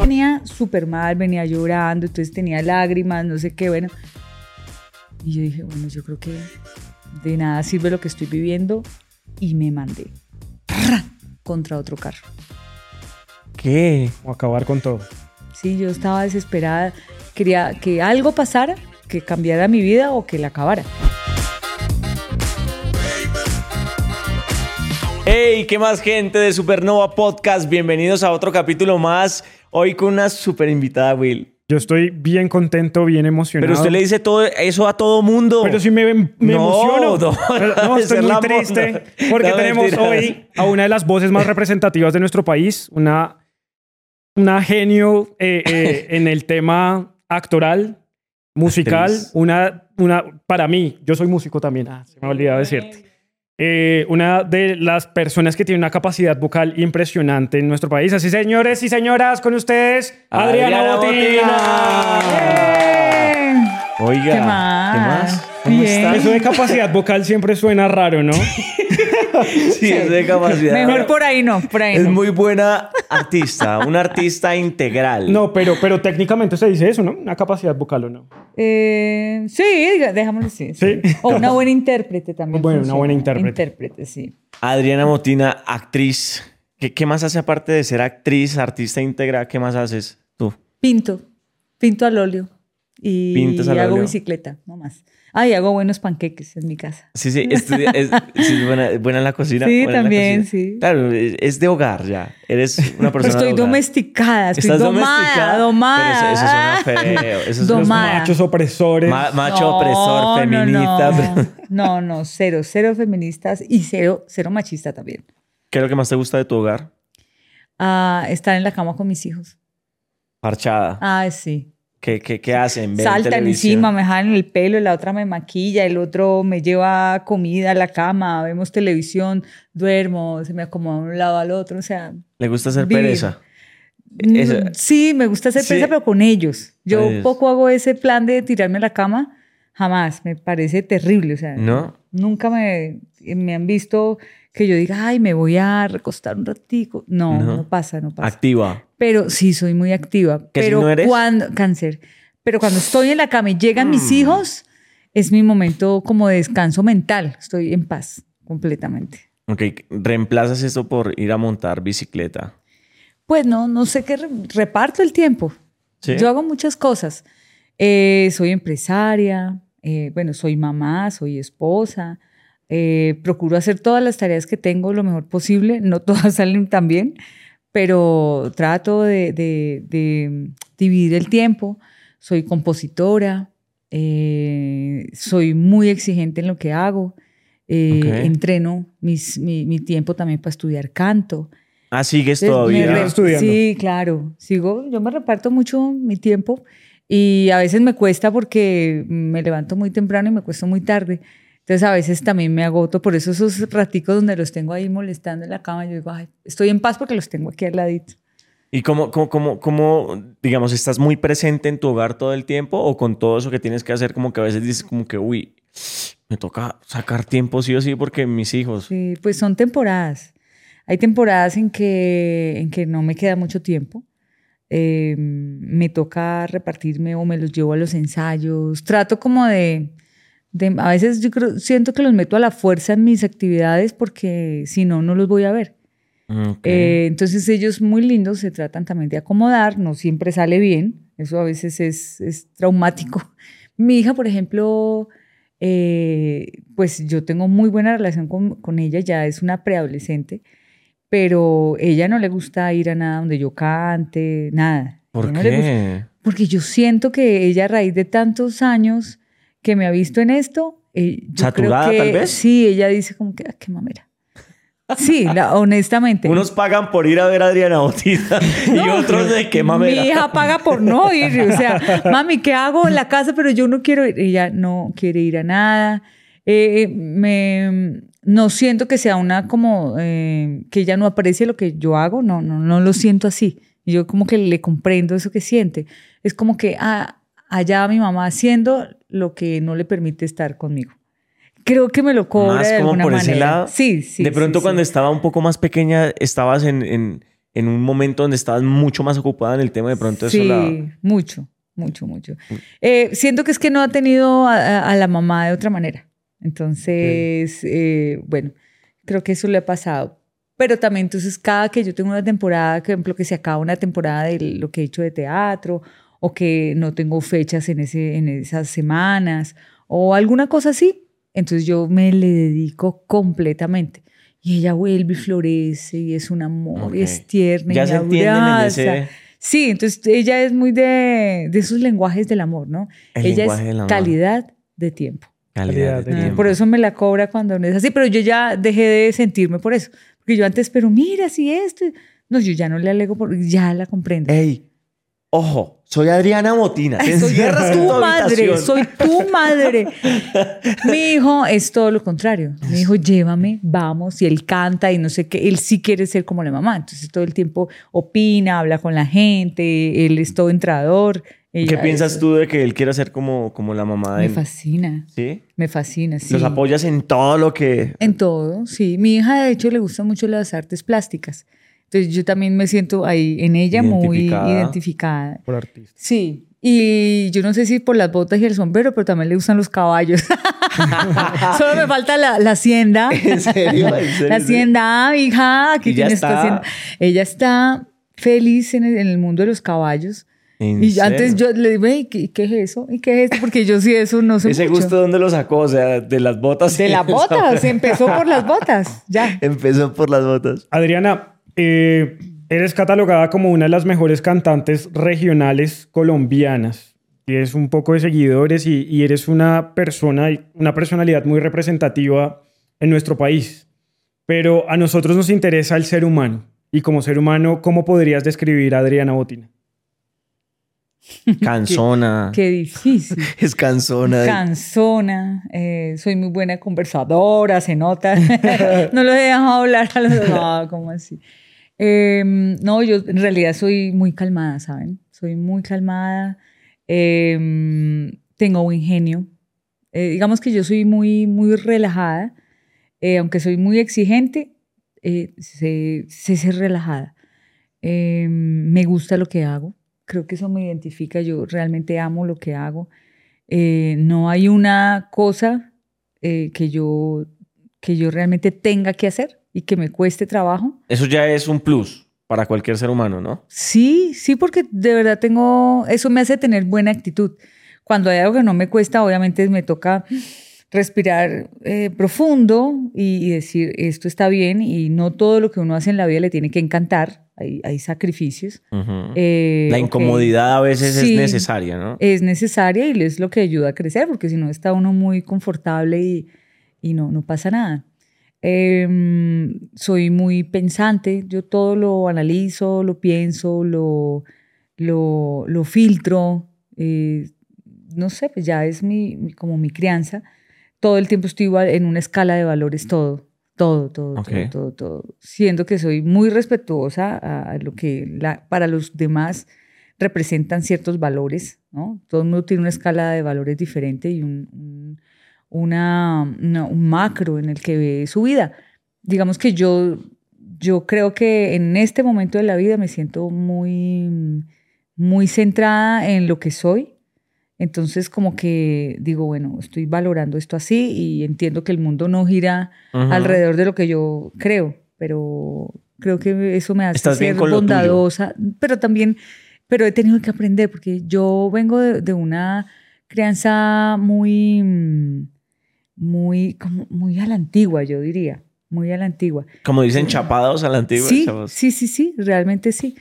Venía súper mal, venía llorando, entonces tenía lágrimas, no sé qué, bueno. Y yo dije, bueno, yo creo que de nada sirve lo que estoy viviendo y me mandé contra otro carro. ¿Qué? O acabar con todo. Sí, yo estaba desesperada, quería que algo pasara, que cambiara mi vida o que la acabara. ¡Hey! ¿Qué más gente de Supernova Podcast? Bienvenidos a otro capítulo más. Hoy con una super invitada, Will. Yo estoy bien contento, bien emocionado. Pero usted le dice todo eso a todo mundo. Pero si me, me No, emociono. no, Pero no, estoy es muy triste porque No, tenemos mentiras. hoy a una de las voces más representativas de nuestro país, una, una genio eh, eh, en el tema actoral, musical, Actriz. una, una, para mí, yo soy músico también, ah, se me ha olvidado decirte. Eh, una de las personas que tiene una capacidad vocal impresionante en nuestro país. Así, señores y señoras, con ustedes, Adriana, Adriana ¡Eh! Oiga, ¿Qué más? ¿Qué más? Eso de capacidad vocal siempre suena raro, ¿no? Sí, es de capacidad. Mejor por ahí no, por ahí Es no. muy buena artista, una artista integral. No, pero, pero técnicamente se dice eso, ¿no? Una capacidad vocal o no. Eh, sí, dejámoslo así. Sí. O una buena intérprete también. Bueno, una buena intérprete. Intérprete, sí. Adriana Motina, actriz. ¿Qué, qué más hace aparte de ser actriz, artista íntegra? ¿Qué más haces tú? Pinto. Pinto al óleo. Y Pintas al hago óleo. bicicleta, no más. Ah, y hago buenos panqueques en mi casa. Sí, sí, estudia- es, sí, buena, buena en la cocina. Sí, también, cocina. sí. Claro, es es de hogar ya. Eres una persona Estoy de hogar. domesticada, estoy Estás domada, domesticada. domada. Pero eso, eso suena feo. Eso suena- Los machos opresores. Ma- macho No, opresor, feminista. No, no, no, cero, cero feministas y cero, cero machista también. ¿Qué es lo que más te gusta de tu hogar? Ah, estar en la cama con mis hijos. Parchada. Ah, sí. ¿Qué, qué, qué hacen? ¿Ven Saltan encima, me jalan el pelo, la otra me maquilla, el otro me lleva comida a la cama, vemos televisión, duermo, se me acomoda de un lado al otro, o sea... ¿Le gusta hacer Vivir. pereza? mm, Esa- Sí, me gusta hacer Sí. pereza, pero con ellos. Yo poco hago ese plan de tirarme a la cama, jamás, me parece terrible, o sea... ¿No? Nunca me, me han visto que yo diga, ay, me voy a recostar un ratico. No, No. no, pasa, no pasa. Activa. Pero sí, soy muy activa. ¿Qué pero signo eres? cuando cáncer. Pero cuando estoy en la cama y llegan mis Mm. hijos, es mi momento como de descanso mental. Estoy en paz completamente. Ok, reemplazas esto por ir a montar bicicleta. Pues no, no sé qué re- reparto el tiempo. ¿Sí? Yo hago muchas cosas. Eh, soy empresaria, eh, bueno, soy mamá, soy esposa. Eh, procuro hacer todas las tareas que tengo lo mejor posible. No todas salen tan bien, pero trato de, de- de dividir el tiempo. Soy compositora, eh, soy muy exigente en lo que hago. eh, Ok. Entreno mis- mi, mi tiempo también para estudiar canto. Ah, sigues Entonces, todavía. estudiando. Sí, claro. Sigo, yo me reparto mucho mi tiempo y a veces me cuesta porque me levanto muy temprano y me cuesto muy tarde. Entonces a veces también me agoto, por eso esos raticos donde los tengo ahí molestando en la cama, yo digo, ay, estoy en paz porque los tengo aquí al ladito. ¿Y cómo, cómo, cómo, cómo, digamos, estás muy presente en tu hogar todo el tiempo o con todo eso que tienes que hacer, como que a veces dices como que, uy, me toca sacar tiempo sí o sí porque mis hijos. Sí, pues son temporadas. Hay temporadas en que, en que no me queda mucho tiempo. Eh, me toca repartirme o me los llevo a los ensayos. Trato como de, de- a veces yo creo, siento que los meto a la fuerza en mis actividades porque si no, no los voy a ver. Ok. Eh, entonces ellos muy lindos se tratan también de acomodar, no siempre sale bien, eso a veces es, es traumático. Mi hija, por ejemplo, eh, pues yo tengo muy buena relación con, con ella, ya es una preadolescente, pero ella no le gusta ir a nada donde yo cante, nada. ¿Por Ella no qué? Porque yo siento que ella a raíz de tantos años que me ha visto en esto, eh, yo ¿Saturada, creo que tal vez? sí, ella dice como que, "Ah, qué mamera. Sí, la- honestamente. Unos pagan por ir a ver a Adriana Bautista y otros de qué mamera. Mi hija paga por no ir. O sea, mami, ¿qué hago en la casa? Pero yo no quiero ir. Ella no quiere ir a nada. Eh, me, no siento que sea una como eh, que ella no aprecie lo que yo hago. No, no, no lo siento así. Yo como que le comprendo eso que siente. Es como que ah, allá mi mamá haciendo lo que no le permite estar conmigo. Creo que me lo cobra Más de como alguna por manera. ese lado. Sí, sí. de pronto sí, cuando sí. estaba un poco más pequeña, estabas en, en, en un momento donde estabas mucho más ocupada en el tema, de pronto sí, eso la... mucho, mucho, mucho. Eh, siento que es que no ha tenido a, a- a la mamá de otra manera. Entonces, eh, bueno, creo que eso le ha pasado. Pero también, entonces, cada que yo tengo una temporada, por ejemplo, que se acaba una temporada de lo que he hecho de teatro, o que no tengo fechas en, ese, en esas semanas, o alguna cosa así, entonces yo me le dedico completamente. Y ella vuelve y florece, y es un amor, y Ok. es tierna, Ya y se me entienden en abraza. ese... Sí, entonces ella es muy de, de esos lenguajes del amor, ¿no? El ella lenguaje es del amor. calidad de tiempo. Calidad de tiempo. Por eso me la cobra cuando no es así, pero yo ya dejé de sentirme por eso. Porque yo antes, pero mira, si esto. No, yo ya no le alego, por, ya la comprendo. Ey, ojo, soy Adriana Botina. Te soy tu tu madre, soy tu madre. Mi hijo es todo lo contrario. Mi hijo, llévame, vamos, y él canta y no sé qué. Él sí quiere ser como la mamá. Entonces todo el tiempo opina, habla con la gente, él es todo entrador. ¿Qué piensas tú de que él quiera ser como, como la mamá de Me fascina, ¿Sí? me fascina, sí. Los apoyas en todo lo que... En todo, sí. Mi hija, de hecho, le gustan mucho las artes plásticas. Entonces yo también me siento ahí en ella muy Identificada. identificada. Por artista. Sí. Y yo no sé si por las botas y el sombrero, pero también le gustan los caballos. Solo me falta la, la hacienda. ¿En serio? ¿En serio? La hacienda, hija, aquí Y tu está. hacienda. Ella está feliz en el, en el mundo de los caballos. ¿En Y antes serio? yo le digo, "Ey, ¿qué, qué es eso? ¿Y qué es esto? Porque yo sí eso no sé ¿Ese mucho. gusto dónde lo sacó? O sea, de las botas. De las botas, empezó por las botas, ya. Empezó por las botas. Adriana, eh, eres catalogada como una de las mejores cantantes regionales colombianas. Tienes un poco de seguidores y, y eres una persona, una personalidad muy representativa en nuestro país. Pero a nosotros nos interesa el ser humano. Y como ser humano, ¿cómo podrías describir a Adriana Botina? Cansona. Qué difícil. Es cansona. Cansona, eh, soy muy buena conversadora, se nota. no los he dejado hablar a los no, ¿cómo así? Eh, no, yo en realidad soy muy calmada, ¿saben? Soy muy calmada. eh, tengo buen genio. Eh, digamos que yo soy muy, muy relajada. eh, aunque soy muy exigente, sé, sé ser relajada. Eh, me gusta lo que hago. Creo que eso me identifica. Yo realmente amo lo que hago. Eh, no hay una cosa eh, que, yo, que yo realmente tenga que hacer y que me cueste trabajo. Eso ya es un plus para cualquier ser humano, ¿no? Sí, sí, porque de verdad tengo, eso me hace tener buena actitud. Cuando hay algo que no me cuesta, obviamente me toca respirar eh, profundo y, y decir, esto está bien y no todo lo que uno hace en la vida le tiene que encantar. Hay, hay sacrificios. Ujú. Eh, la incomodidad a veces Sí. es necesaria, ¿no? es necesaria y es lo que ayuda a crecer, porque si no está uno muy confortable y, y no, no pasa nada. Em, soy muy pensante, yo todo lo analizo, lo pienso, lo, lo, lo filtro, eh, no sé, pues ya es mi, como mi crianza. Todo el tiempo estoy en una escala de valores, todo, todo, todo, todo, todo, todo. Siendo que soy muy respetuosa a, a lo que la, para los demás representan ciertos valores, ¿no? Todo el mundo tiene una escala de valores diferente y un, un- una, una- un macro en el que ve su vida. Digamos que yo, yo creo que en este momento de la vida me siento muy, muy centrada en lo que soy. Entonces como que digo, bueno, estoy valorando esto así y entiendo que el mundo no gira alrededor de lo que yo creo, pero creo que eso me hace Estás ser bondadosa, pero también, pero he tenido que aprender porque yo vengo de, de una crianza muy, mm, muy, como muy a la antigua, yo diría, muy a la antigua. Como dicen, chapados a la antigua. Sí, chavos. sí, sí, sí, realmente sí.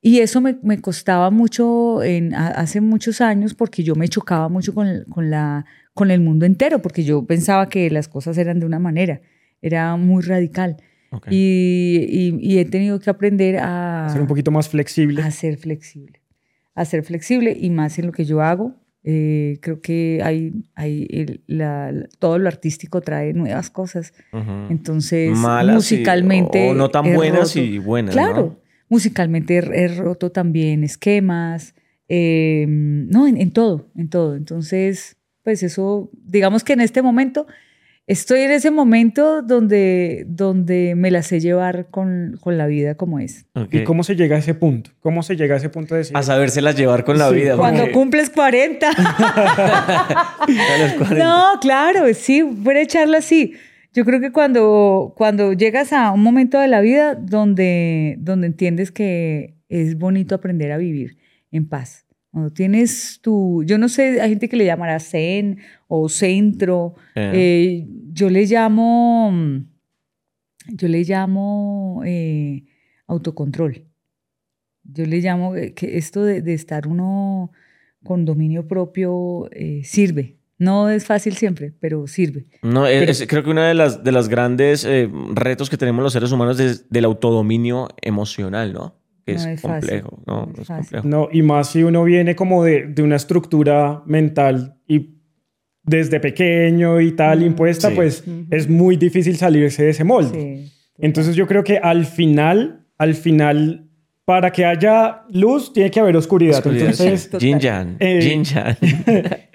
Y eso me, me costaba mucho en, a- hace muchos años porque yo me chocaba mucho con, el- con, la, con el mundo entero, porque yo pensaba que las cosas eran de una manera, era muy radical. Ok. Y, y- y he tenido que aprender a, Ser un poquito más flexible. a ser flexible, a ser flexible y más en lo que yo hago. Eh, creo que hay, hay el- la- todo lo artístico trae nuevas cosas. Entonces, Malas y- musicalmente. o no tan buenas roto- y buenas. Claro, ¿no? Musicalmente he, he roto también esquemas, eh, no, en, en todo, en todo. Entonces, pues eso, digamos que en este momento estoy en ese momento donde, donde me la sé llevar con, con la vida como es. ¿Y cómo se llega a ese punto? ¿Cómo se llega a ese punto de decir? A sabérselas llevar con la Sí. vida. Cuando porque- cumples 40. a los 40. No, claro, sí, puede echarla así. Yo creo que cuando, cuando llegas a un momento de la vida donde, donde entiendes que es bonito aprender a vivir en paz. Cuando tienes tu, yo no sé, hay gente que le llamará zen o centro. Eh, Eh, yo le llamo, yo le llamo eh, autocontrol. Yo le llamo que esto de, de estar uno con dominio propio sirve. No es fácil siempre, pero sirve. No, es- es- creo que uno de las, de las grandes eh, retos que tenemos los seres humanos es del autodominio emocional, ¿no? Que No es, es fácil, complejo, ¿no? no es complejo. No, y más si uno viene como de, de una estructura mental y desde pequeño y tal impuesta, Sí. pues es muy difícil salirse de ese molde. Sí. Entonces yo creo que al final, al final, para que haya luz, tiene que haber oscuridad. Oscuridad, Entonces, sí. Total. Yin Yang. Eh, Yin Yang.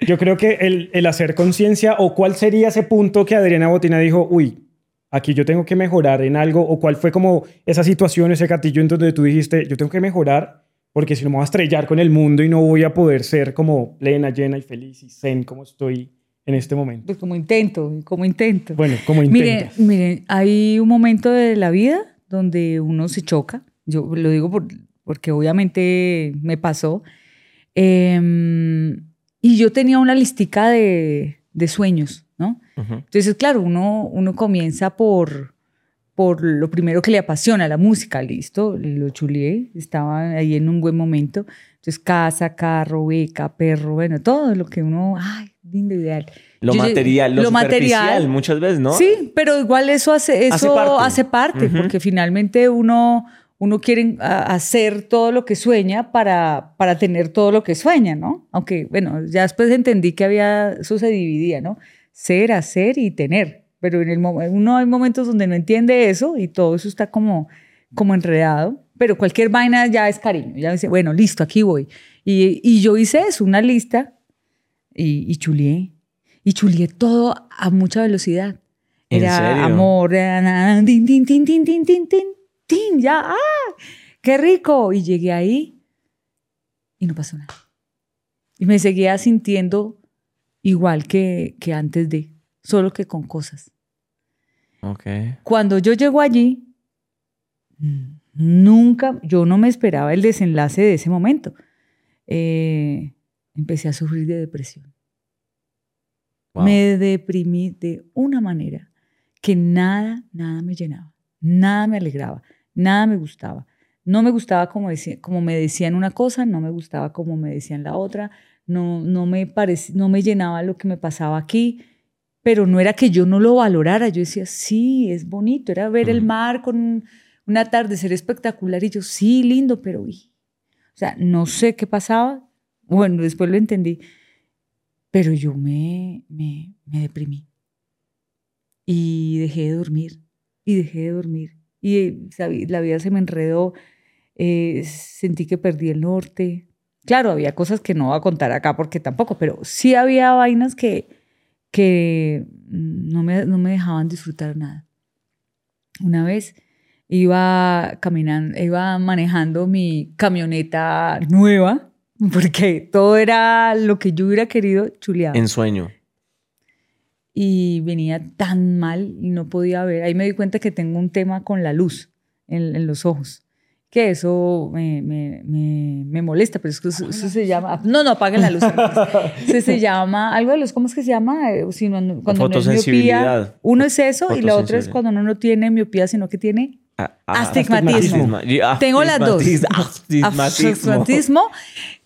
yo creo que el, el hacer conciencia o cuál sería ese punto que Adriana Botina dijo, uy, aquí yo tengo que mejorar en algo, o cuál fue como esa situación, ese gatillo en donde tú dijiste, yo tengo que mejorar porque si no me voy a estrellar con el mundo y no voy a poder ser como plena, llena y feliz y zen como estoy en este momento. Pues como intento, como intento. Bueno, como Miren, intentas. miren, hay un momento de la vida donde uno se choca. Yo lo digo por- porque obviamente me pasó. Em, y yo tenía una listica de, de sueños, ¿no? Ujú. Entonces, claro, uno, uno comienza por, por lo primero que le apasiona, la música, listo, lo chulié, estaba ahí en un buen momento. Entonces, casa, carro, beca, perro, bueno, todo lo que uno, ay, lindo, ideal. Lo Yo material, lo, superficial muchas veces, ¿no? Sí, pero igual eso hace, eso Hace hace parte. parte, Ujú. porque finalmente uno, uno quiere hacer todo lo que sueña para, para tener todo lo que sueña, ¿no? Aunque, bueno, ya después entendí que había, eso se dividía, ¿no? Ser, hacer y tener. Pero en el uno hay momentos donde no entiende eso y todo eso está como, como enredado. Pero cualquier vaina ya es cariño. Ya dice, bueno, listo, aquí voy. Y, y yo hice eso, una lista y, y chulié. Y chulié todo a mucha velocidad. ¿En Era serio? amor, era na- na- ¡Tin! ¡Ya! ¡Ah! ¡Qué rico! Y llegué ahí y no pasó nada. Y me seguía sintiendo igual que, que antes de, solo que con cosas. Okay. Cuando yo llego allí, nunca, yo no me esperaba el desenlace de ese momento. Eh, empecé a sufrir de depresión. Me deprimí de una manera que nada, nada me llenaba, nada me alegraba nada me gustaba. No me gustaba como, decía, como me decían una cosa, no me gustaba como me decían la otra, no, no, me no me llenaba lo que me pasaba aquí, pero no era que yo no lo valorara, yo decía, sí, es bonito, era ver el mar con un, un atardecer espectacular y yo, sí, lindo, pero, uy". o sea, no sé qué pasaba, bueno, después lo entendí, pero yo me, me, me deprimí. Y dejé de dormir, y dejé de dormir. Y la vida se me enredó, eh, sentí que perdí el norte. Claro, había cosas que no voy a contar acá porque tampoco, pero sí había vainas que, que no, me, no me dejaban disfrutar nada. Una vez iba caminando, iba manejando mi camioneta nueva, porque todo era lo que yo hubiera querido chulear. En sueño. Y venía tan mal y no podía ver. Ahí me di cuenta que tengo un tema con la luz en, en los ojos. Que eso me, me, me, me molesta, pero es que eso, eso se llama. No, no, apaguen la luz. Eso se llama. Algo de los. ¿Cómo es que se llama? Eh, si no- cuando no es miopía. Fotosensibilidad. Uno es eso y la otra es cuando uno no tiene miopía, sino que tiene Ah, ah, Astigmatismo. astigma- y- Tengo las dos. astigmatismo. Astigmatismo. Astigmatismo.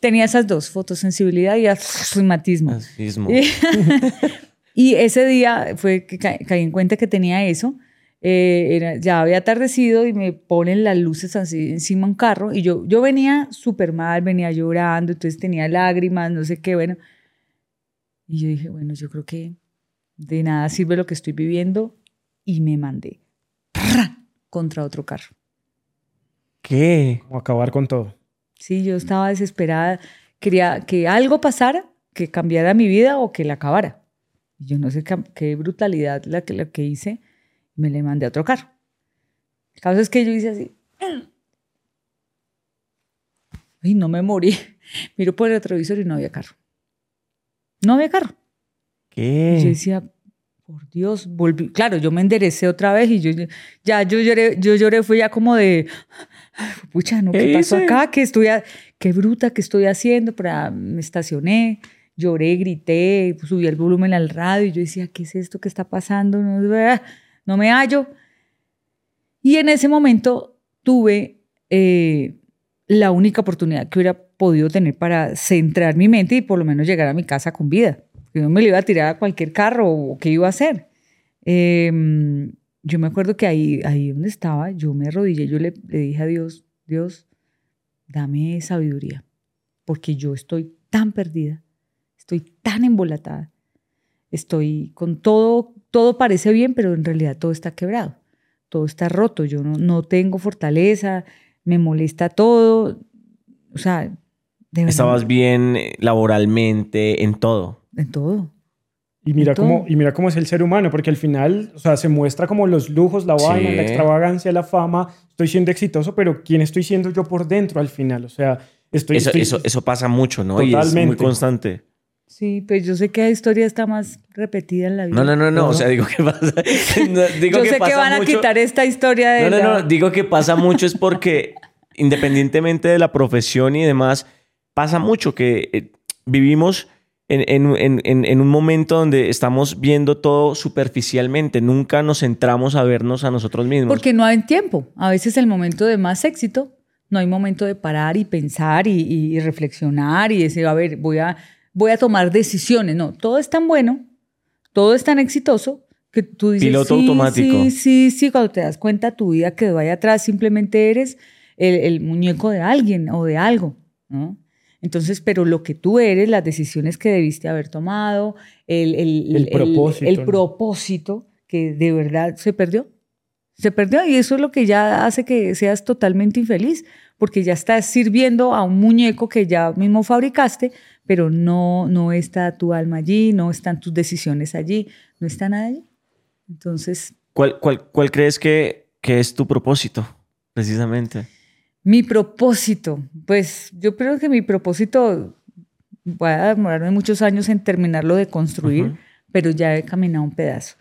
Tenía esas dos, fotosensibilidad y astigmatismo. Astigmatismo. Y, ese día fue que ca- caí en cuenta que tenía eso. Eh, era- ya había atardecido y me ponen las luces así encima de un carro y yo, yo venía súper mal, venía llorando, entonces tenía lágrimas, no sé qué, bueno. Y yo dije, bueno, yo creo que de nada sirve lo que estoy viviendo y me mandé ¡prra! contra otro carro. ¿Qué? Como acabar con todo. Sí, yo estaba desesperada, quería que algo pasara, que cambiara mi vida o que la acabara. Y yo no sé qué, qué brutalidad la que, la que hice, me le mandé a otro carro. El caso es que yo hice así. Y no me morí. Miro por el retrovisor y no había carro. No había carro. Y yo ¿Qué? decía, por Dios, volví. Claro, yo me enderecé otra vez y yo ya yo lloré, yo lloré, fue ya como de, pucha, ¿no? ¿Qué, ¿Qué pasó hice? acá? ¿Qué estoy, ha- qué bruta que estoy haciendo? Para, me estacioné, lloré, grité, subí el volumen al radio y yo decía, ¿qué es esto que está pasando? No, ah, no me hallo. Y en ese momento tuve eh, la única oportunidad que hubiera podido tener para centrar mi mente y por lo menos llegar a mi casa con vida. Yo me lo iba a tirar a cualquier carro o qué iba a hacer. Eh, yo me acuerdo que ahí, ahí donde estaba, yo me arrodillé, yo le, le dije a Dios, Dios, dame sabiduría, porque yo estoy tan perdida, estoy tan embolatada, estoy con todo, todo parece bien, pero en realidad todo está quebrado, todo está roto, yo no, no tengo fortaleza, me molesta todo, o sea, de verdad, Estabas bien eh, laboralmente, en todo. en todo. Y mira, cómo, y mira cómo es el ser humano, porque al final, o sea, se muestra como los lujos, la vaina, Sí. la extravagancia, la fama. Estoy siendo exitoso, pero ¿quién estoy siendo yo por dentro al final? O sea, estoy... Eso, estoy- eso, eso pasa mucho, ¿no? Y es muy Totalmente. constante. Sí, pues yo sé que la historia está más repetida en la vida. No, no, no, no. O sea, digo que pasa. no, digo Yo que sé que pasa van a mucho- quitar esta historia de No, no, la- no. Digo que pasa mucho es porque, independientemente de la profesión y demás, pasa mucho que eh, vivimos en, en- en- en- un momento donde estamos viendo todo superficialmente. Nunca nos centramos a vernos a nosotros mismos. Porque no hay tiempo. A veces el momento de más éxito, no hay momento de parar y pensar y- y reflexionar y decir, a ver, voy a, voy a tomar decisiones. No, todo es tan bueno, todo es tan exitoso que tú dices, Piloto sí, automático. sí, sí, sí, cuando te das cuenta tu vida quedó ahí atrás, simplemente eres el, el muñeco de alguien o de algo, ¿no? Entonces, pero lo que tú eres, las decisiones que debiste haber tomado, el, el, El propósito, el ¿no? propósito que de verdad se perdió. Se perdió y eso es lo que ya hace que seas totalmente infeliz, porque ya estás sirviendo a un muñeco que ya mismo fabricaste, pero no, no está tu alma allí, no están tus decisiones allí, no está nada allí. Entonces, ¿Cuál, cuál, cuál crees que, que es tu propósito, precisamente? mi propósito, pues yo creo que mi propósito, voy a demorarme muchos años en terminarlo de construir, pero ya he caminado un pedazo.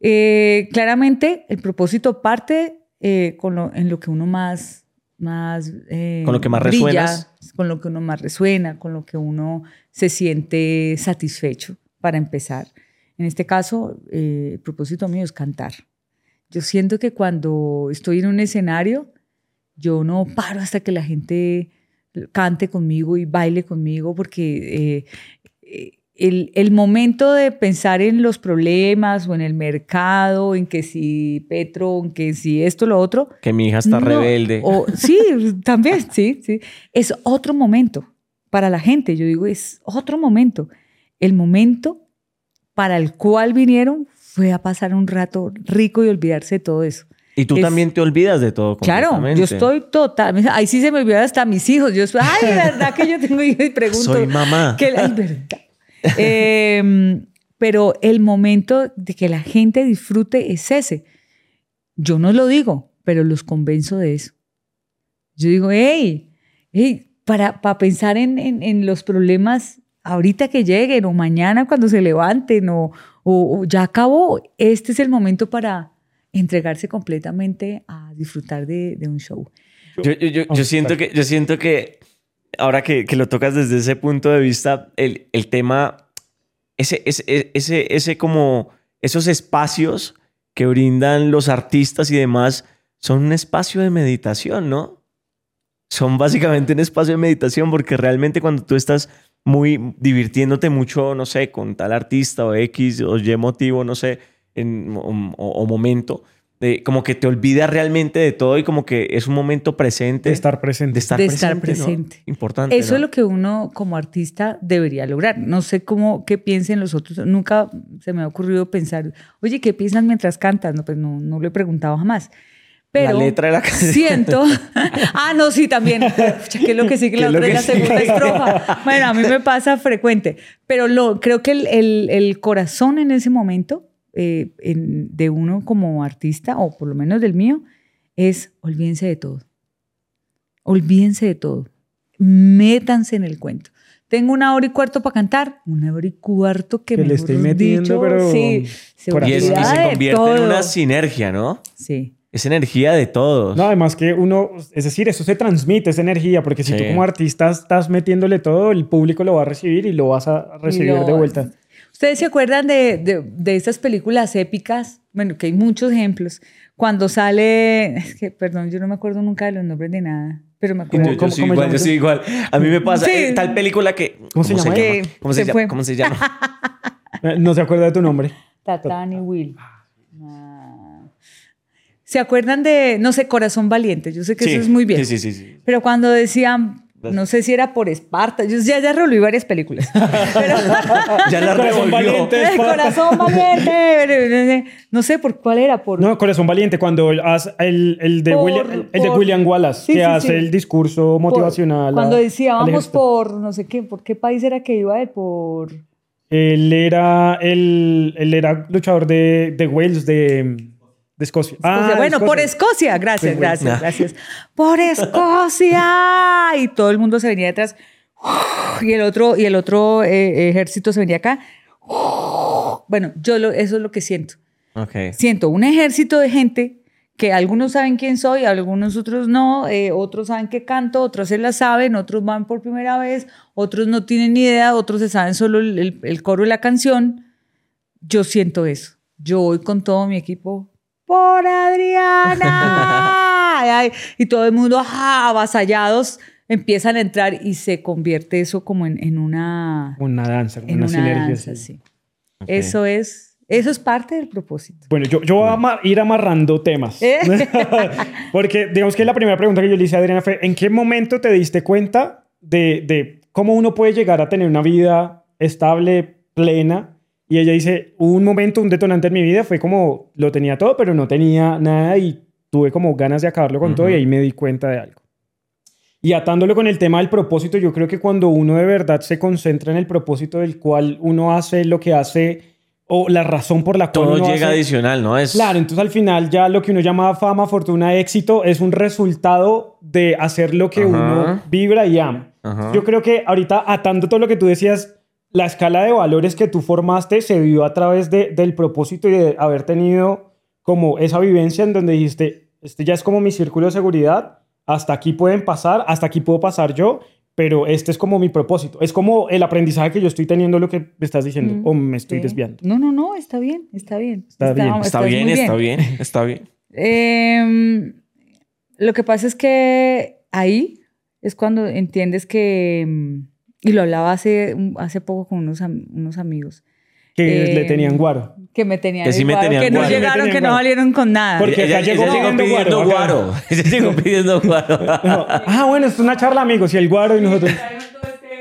Eh, claramente, el propósito parte eh, con lo, en lo que uno más, más eh, Con lo que más brilla, resuenas. con lo que uno más resuena, con lo que uno se siente satisfecho para empezar. En este caso, eh, el propósito mío es cantar. Yo siento que cuando estoy en un escenario, yo no paro hasta que la gente cante conmigo y baile conmigo, porque eh, eh, el, el momento de pensar en los problemas o en el mercado, en que si Petro, en que si esto, lo otro. Que mi hija está no, rebelde. o- sí, también, sí, sí. Es otro momento para la gente. Yo digo, es otro momento. El momento para el cual vinieron fue a pasar un rato rico y olvidarse de todo eso. y tú es- también te olvidas de todo. Claro, yo estoy total. Ahí sí se me olvidan hasta mis hijos. Yo estoy, ay, ¿verdad que yo tengo hijos? Y pregunto. Soy mamá. Que, ay, verdad. Eh, pero el momento de que la gente disfrute es ese. Yo no lo digo, pero los convenzo de eso. Yo digo, hey, hey para, para pensar en, en, en los problemas ahorita que lleguen o mañana cuando se levanten o, o- o ya acabó, este es el momento para entregarse completamente a disfrutar de, de un show. Yo, yo- yo- Oh, yo siento claro. que, yo siento que ahora que, que lo tocas desde ese punto de vista, el, el tema, ese, ese, ese, ese como esos espacios que brindan los artistas y demás son un espacio de meditación, ¿no? Son básicamente un espacio de meditación porque realmente cuando tú estás muy divirtiéndote mucho, no sé, con tal artista o X o Y motivo, no sé, en, o, o- momento, de, como que te olvidas realmente de todo y como que es un momento presente. de estar presente. de estar De presente. estar ¿no? presente. Importante. Eso ¿no? es lo que uno como artista debería lograr. No sé cómo, qué piensen los otros. Nunca se me ha ocurrido pensar, oye, ¿qué piensan mientras cantas? No, pues no, no lo he preguntado jamás. Pero La letra de la canción. siento. ah, no, sí, también. Pucha, ¿Qué es lo que sigue ¿Qué la otra que la segunda sigue? estrofa? Bueno, a mí me pasa frecuente. Pero lo, creo que el, el- el corazón en ese momento eh, en- de uno como artista, o por lo menos del mío, es olvídense de todo. Olvídense de todo. Métanse en el cuento. Tengo una hora y cuarto para cantar, una hora y cuarto que, mejor estoy metiendo, dicho, pero sí, se Y, es- y olvida se de convierte en una sinergia, ¿no? Sí. Es energía de todos. No, además que uno, es decir, eso se transmite, esa energía, porque si Sí. tú como artista estás metiéndole todo, el público lo va a recibir y lo vas a recibir lo- de vuelta. ¿Ustedes se acuerdan de, de, de estas películas épicas? Bueno, que hay muchos ejemplos. Cuando sale, es que, perdón, yo no me acuerdo nunca de los nombres de nada, pero me Yo, acuerdo. yo ¿Cómo- soy cómo igual, yo soy igual. A mí me pasa Sí. eh, tal película que... ¿Cómo se llama? ¿Cómo se, se llama? ¿Cómo se llama? Eh, No se acuerda de tu nombre. Tatán y Will. Ah. ¿Se acuerdan de, no sé, Corazón Valiente? Yo sé que Sí, eso es muy bien. Sí, sí, sí. sí. Pero cuando decían, no sé si era por Esparta, yo ya, ya revolví varias películas. Pero, Ya la Corazón valiente. ¡Eh, Corazón Valiente. No sé por cuál era, por... No, Corazón Valiente, cuando hace el, el de, Por- William, el de William Wallace, Sí, que sí, hace sí. el discurso motivacional. Cuando decía, vamos por, no sé qué, ¿por qué país era que iba él? Por... Él era, él, él era luchador de, de Wales, de, de Escocia. Ah, bueno, Escocia. por Escocia. Gracias, Sí, gracias, gracias. Por Escocia. Y todo el mundo se venía detrás. Y el otro, y el otro eh, ejército se venía acá. Bueno, yo lo- eso es lo que siento. Ok. Siento un ejército de gente que algunos saben quién soy, algunos otros no, eh, otros saben que canto, otros se la saben, otros van por primera vez, otros no tienen ni idea, otros se saben solo el, el- el coro de la canción. Yo siento eso. Yo voy con todo mi equipo por Adriana. Ay, y todo el mundo, ajá, avasallados, empiezan a entrar y se convierte eso como en, en una, Una danza, como en una, una sinergia. danza, sí. sí. Eso es, eso es parte del propósito. Bueno, yo, yo voy a ama- ir amarrando temas. ¿Eh? Porque digamos que la primera pregunta que yo le hice a Adriana fue, ¿en qué momento te diste cuenta de, de cómo uno puede llegar a tener una vida estable, plena? Y ella dice, un momento, un detonante en mi vida, fue como, lo tenía todo, pero no tenía nada y tuve como ganas de acabarlo con todo y ahí me di cuenta de algo. Y atándolo con el tema del propósito, yo creo que cuando uno de verdad se concentra en el propósito del cual uno hace lo que hace o la razón por la cual Todo uno llega hace- adicional, ¿no? Es... Claro, entonces al final ya lo que uno llama fama, fortuna, éxito es un resultado de hacer lo que uno vibra y ama. Yo creo que ahorita atando todo lo que tú decías, la escala de valores que tú formaste se vio a través de- del propósito y de haber tenido como esa vivencia en donde dijiste, este ya es como mi círculo de seguridad, hasta aquí pueden pasar, hasta aquí puedo pasar yo, pero este es como mi propósito. Es como el aprendizaje que yo estoy teniendo lo que me estás diciendo, Mm, o me estoy Sí. desviando. No, no, no, está bien, está bien. Está bien. Está bien, está bien, está bien. Em, lo que pasa es que ahí es cuando entiendes que, em, y lo hablaba hace, hace poco con unos, unos amigos, Que Eh, le tenían guaro. que me tenían Que sí me igual, tenían que no guaro. llegaron, Me que tenían no guaro. salieron con nada. Porque ella, acá llegó ella llegó pidiendo pidiendo guaro, guaro. Ella llegó pidiendo guaro. No. Ah, bueno, es una charla, amigos, y el guaro y nosotros.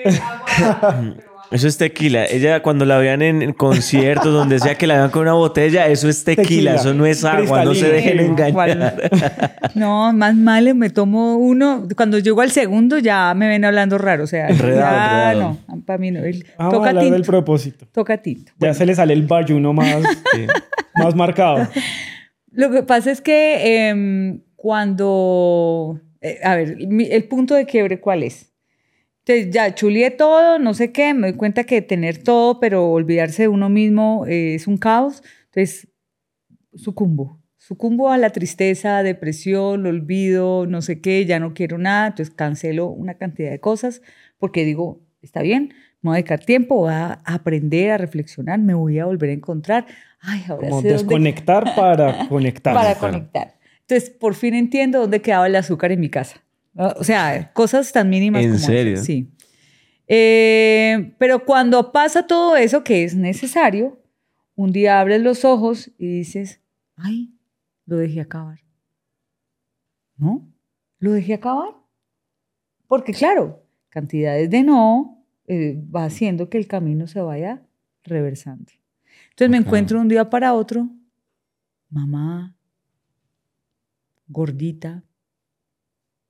Eso es tequila. Ella cuando la vean en, en conciertos, donde sea que la vean con una botella, eso es tequila, Tequila. eso no es agua, no se dejen Eh, engañar. No, más mal me tomo uno. Cuando llego al segundo ya me ven hablando raro. O sea, Enredado, ya enredado. no, para mí no. El- Vamos a toca hablar del tinto. propósito. Toca tinto. Ya se le sale el bayuno más, Sí. más marcado. Lo que pasa es que em, cuando, eh, a ver, mi- el punto de quiebre, ¿cuál es? Entonces ya chulié todo, no sé qué, me doy cuenta que tener todo, pero olvidarse de uno mismo eh, es un caos. Entonces, sucumbo. Sucumbo a la tristeza, depresión, olvido, no sé qué, ya no quiero nada, entonces cancelo una cantidad de cosas porque digo, está bien, me voy a dedicar tiempo, voy a aprender, a reflexionar, me voy a volver a encontrar. Ay, ahora Como sé dónde desconectar para conectar. para claro. conectar. Entonces, por fin entiendo dónde quedaba el azúcar en mi casa. O sea, cosas tan mínimas ¿En como serio? esas, Sí. Eh, pero cuando pasa todo eso que es necesario, un día abres los ojos y dices, ay, lo dejé acabar. ¿No? Lo dejé acabar. Porque claro, cantidades de no eh, va haciendo que el camino se vaya reversando. Entonces me encuentro un día para otro, mamá, gordita,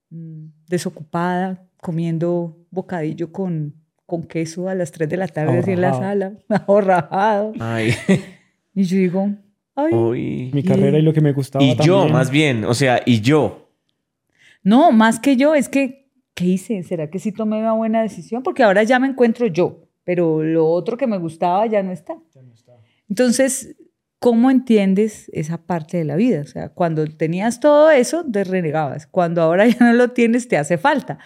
desocupada, comiendo bocadillo con, con queso a las 3 de la tarde así en la sala, ahorrajado. Ay. Y yo digo, ay, Uy. Mi carrera y lo que me gustaba Y yo, más bien, o sea, y yo. no, más que yo, es que, ¿qué hice? ¿Será que sí tomé una buena decisión? Porque ahora ya me encuentro yo, pero lo otro que me gustaba ya no está. Entonces, ¿cómo entiendes esa parte de la vida? O sea, cuando tenías todo eso, te renegabas. Cuando ahora ya no lo tienes, te hace falta.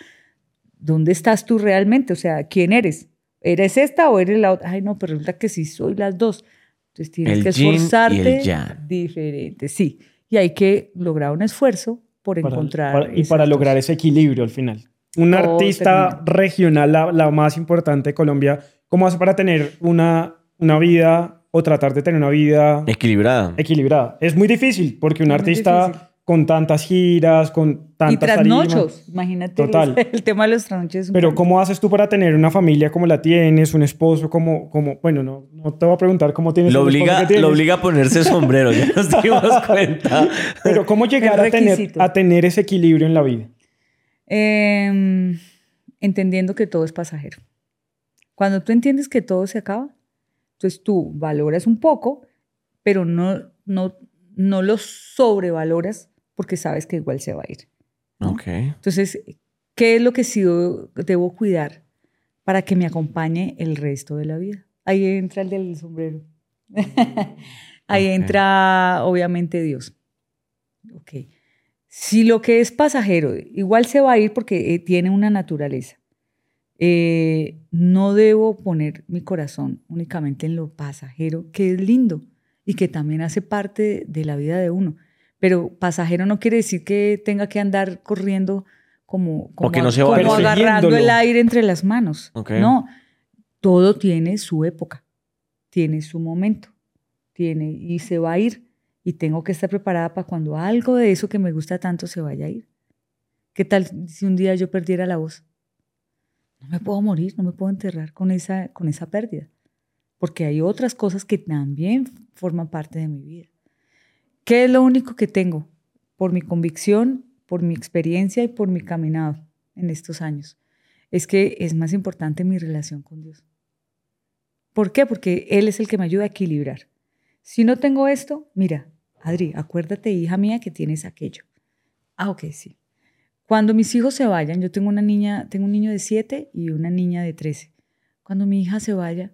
¿Dónde estás tú realmente? O sea, ¿quién eres? ¿Eres esta o eres la otra? Ay, no, pero resulta que sí soy las dos. Entonces tienes El que yin y el esforzarte diferente, sí. Y hay que lograr un esfuerzo por Para- encontrar. para- y para dos. lograr ese equilibrio al final. Un artista termina. regional, la, la más importante de Colombia, ¿cómo hace para tener una, una vida o tratar de tener una vida Equilibrada. equilibrada? Es muy difícil porque un Es artista difícil. con tantas giras, con Y tantas tarimas- trasnochos, imagínate. Total. los- el tema de los trasnochos. es un Pero. ¿cómo haces tú para tener una familia como la tienes, un esposo como, como bueno, no, no te voy a preguntar cómo tienes Lo obliga, que tienes, lo obliga a ponerse sombrero, ya nos dimos cuenta. pero ¿cómo llegar a tener, a tener ese equilibrio en la vida? Em, entendiendo que todo es pasajero. Cuando tú entiendes que todo se acaba, entonces tú valoras un poco, pero no, no, no lo sobrevaloras porque sabes que igual se va a ir. Ok. Entonces, ¿qué es lo que sí debo, cuidar para que me acompañe el resto de la vida? Ahí entra el del sombrero. Ahí entra, obviamente, Dios. Ok. Si lo que es pasajero igual se va a ir porque eh, tiene una naturaleza, eh, no debo poner mi corazón únicamente en lo pasajero, que es lindo y que también hace parte de la vida de uno. Pero pasajero no quiere decir que tenga que andar corriendo como, como, que no se como vaya. agarrando el aire entre las manos. Ok. No, todo tiene su época, tiene su momento, tiene y se va a ir. Y tengo que estar preparada para cuando algo de eso que me gusta tanto se vaya a ir. ¿Qué tal si un día yo perdiera la voz? No me puedo morir, no me puedo enterrar con esa, con esa pérdida. Porque hay otras cosas que también forman parte de mi vida. ¿Qué es lo único que tengo? Por mi convicción, por mi experiencia y por mi caminado en estos años. Es que es más importante mi relación con Dios. ¿Por qué? Porque Él es el que me ayuda a equilibrar. Si no tengo esto, mira, Adri, acuérdate, hija mía, que tienes aquello. Ah, ok, sí. Cuando mis hijos se vayan, yo tengo una niña, tengo un niño de 7 y una niña de 13. Cuando mi hija se vaya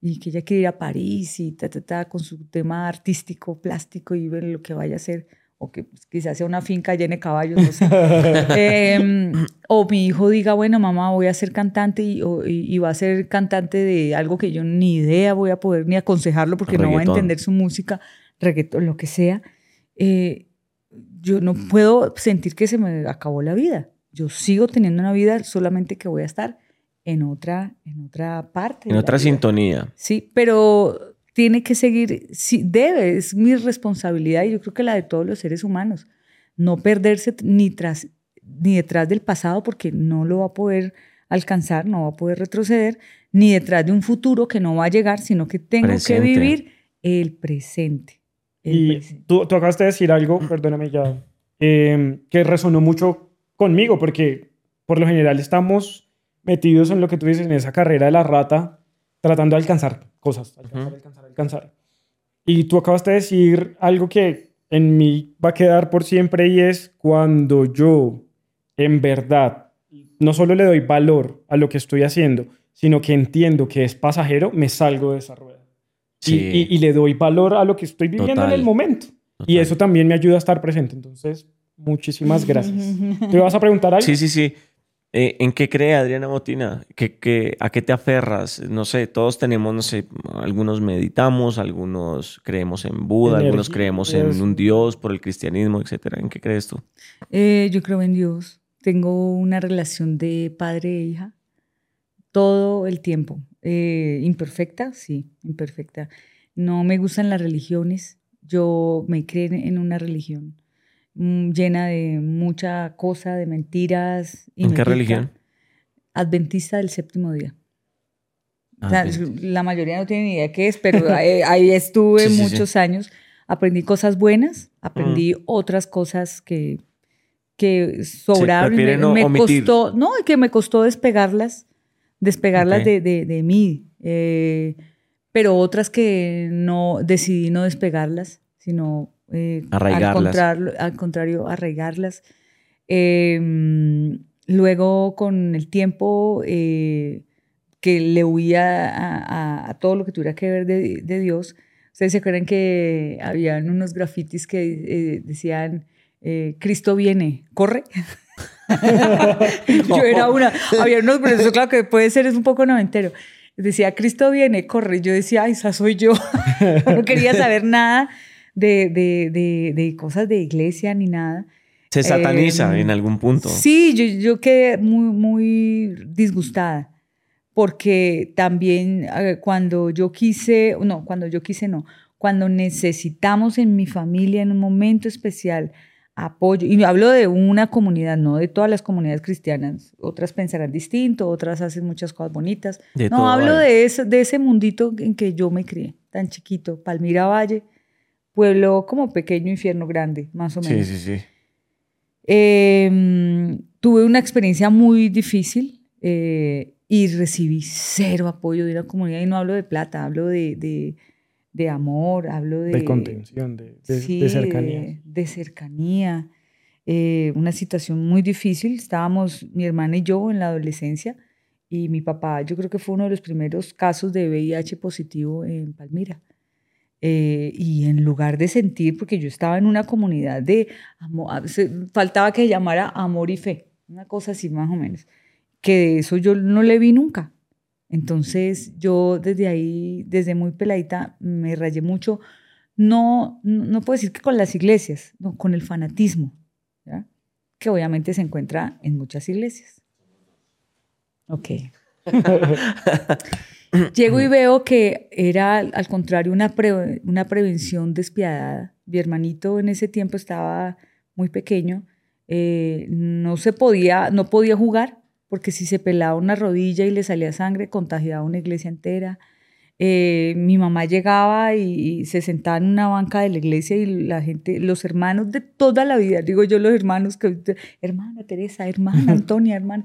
y que ella quiere ir a París y ta, ta, ta, con su tema artístico, plástico y ver lo que vaya a hacer, o que pues, quizás sea una finca llena de caballos, no sé. Em, o mi hijo diga, bueno, mamá, voy a ser cantante y, o- y- y va a ser cantante de algo que yo ni idea voy a poder ni aconsejarlo porque no va a entender su música, reggaetón, lo que sea. Eh, yo no puedo sentir que se me acabó la vida. Yo sigo teniendo una vida, solamente que voy a estar en otra, en otra parte. En otra vida. sintonía. Sí, pero tiene que seguir, sí, debe, es mi responsabilidad y yo creo que la de todos los seres humanos, no perderse ni, tras, ni detrás del pasado porque no lo va a poder alcanzar, no va a poder retroceder, ni detrás de un futuro que no va a llegar, sino que tengo Presente. que vivir el presente. Y tú, tú acabas de decir algo, perdóname ya, eh, que resonó mucho conmigo, porque por lo general estamos metidos en lo que tú dices, en esa carrera de la rata, tratando de alcanzar cosas, alcanzar, alcanzar, alcanzar. Y tú acabas de decir algo que en mí va a quedar por siempre y es cuando yo, en verdad, no solo le doy valor a lo que estoy haciendo, sino que entiendo que es pasajero, me salgo de esa rueda. Y- Sí. Y, y le doy valor a lo que estoy viviendo Total. en el momento. Y Total. eso también me ayuda a estar presente. Entonces, muchísimas gracias. ¿Te vas a preguntar algo? Sí, sí, sí. Eh, ¿En qué cree Adriana Botina? ¿Qué, qué, ¿A qué te aferras? No sé, todos tenemos, no sé, algunos meditamos, algunos creemos en Buda, algunos Energías. creemos en un Dios por el cristianismo, etcétera. ¿En qué crees tú? Eh, yo creo en Dios. Tengo una relación de padre e hija todo el tiempo. Eh, imperfecta, sí, imperfecta. No me gustan las religiones. Yo me creo en una religión mm, llena de mucha cosa, de mentiras. y ¿En qué religión? Adventista del séptimo día. O sea, la mayoría no tiene ni idea qué es, pero ahí, ahí estuve Sí, sí, sí. muchos años. Aprendí cosas buenas, Aprendí otras cosas que, que sobraron. me, costó, no, que me costó despegarlas, despegarlas de, de, de mí. eh, pero otras que no decidí no despegarlas, sino eh, al, Arraigarlas. contrario, al contrario, arraigarlas. Eh, mm, luego, con el tiempo eh, que le huía a, a- a todo lo que tuviera que ver de, de Dios, ustedes se acuerdan que habían unos grafitis que decían, Cristo viene, corre. Yo era una, había unos, pero eso claro que puede ser, es un poco noventero. Decía, Cristo viene, corre. Yo decía, ay, esa soy yo. no quería saber nada de, de, de, de cosas de iglesia ni nada. Se sataniza Eh, en algún punto. Sí, yo, yo quedé muy, muy disgustada porque también eh, cuando yo quise, no, cuando yo quise no, cuando necesitamos en mi familia en un momento especial apoyo, y hablo de una comunidad, no de todas las comunidades cristianas, otras pensarán distinto, otras hacen muchas cosas bonitas. De no, hablo de ese, de ese mundito en que yo me crié, tan chiquito, Palmira Valle, pueblo como pequeño infierno grande, más o menos. Sí, sí, sí. Eh, tuve una experiencia muy difícil eh, y recibí cero apoyo de una comunidad. Y no hablo de plata, hablo de, de, de amor, hablo de... De contención, de, de, sí, de cercanía. De, cercanía. Eh, una situación muy difícil. Estábamos mi hermana y yo en la adolescencia y mi papá, yo creo que fue uno de los primeros casos de VIH positivo en Palmira. Eh, y en lugar de sentir, porque yo estaba en una comunidad de amor, faltaba que llamara amor y fe, una cosa así más o menos, que de eso yo no le vi nunca. Entonces yo desde ahí, desde muy peladita, me rayé mucho, no, no puedo decir que con las iglesias, no, con el fanatismo, que obviamente se encuentra en muchas iglesias. Ok. Llego y veo que era al contrario una, una prevención despiadada. Mi hermanito en ese tiempo estaba muy pequeño, eh, no se podía, no podía jugar porque si se pelaba una rodilla y le salía sangre contagiaba una iglesia entera. Eh, mi mamá llegaba y, y se sentaba en una banca de la iglesia y la gente, los hermanos de toda la vida, digo yo los hermanos que hermana Teresa, hermana Antonia, hermana,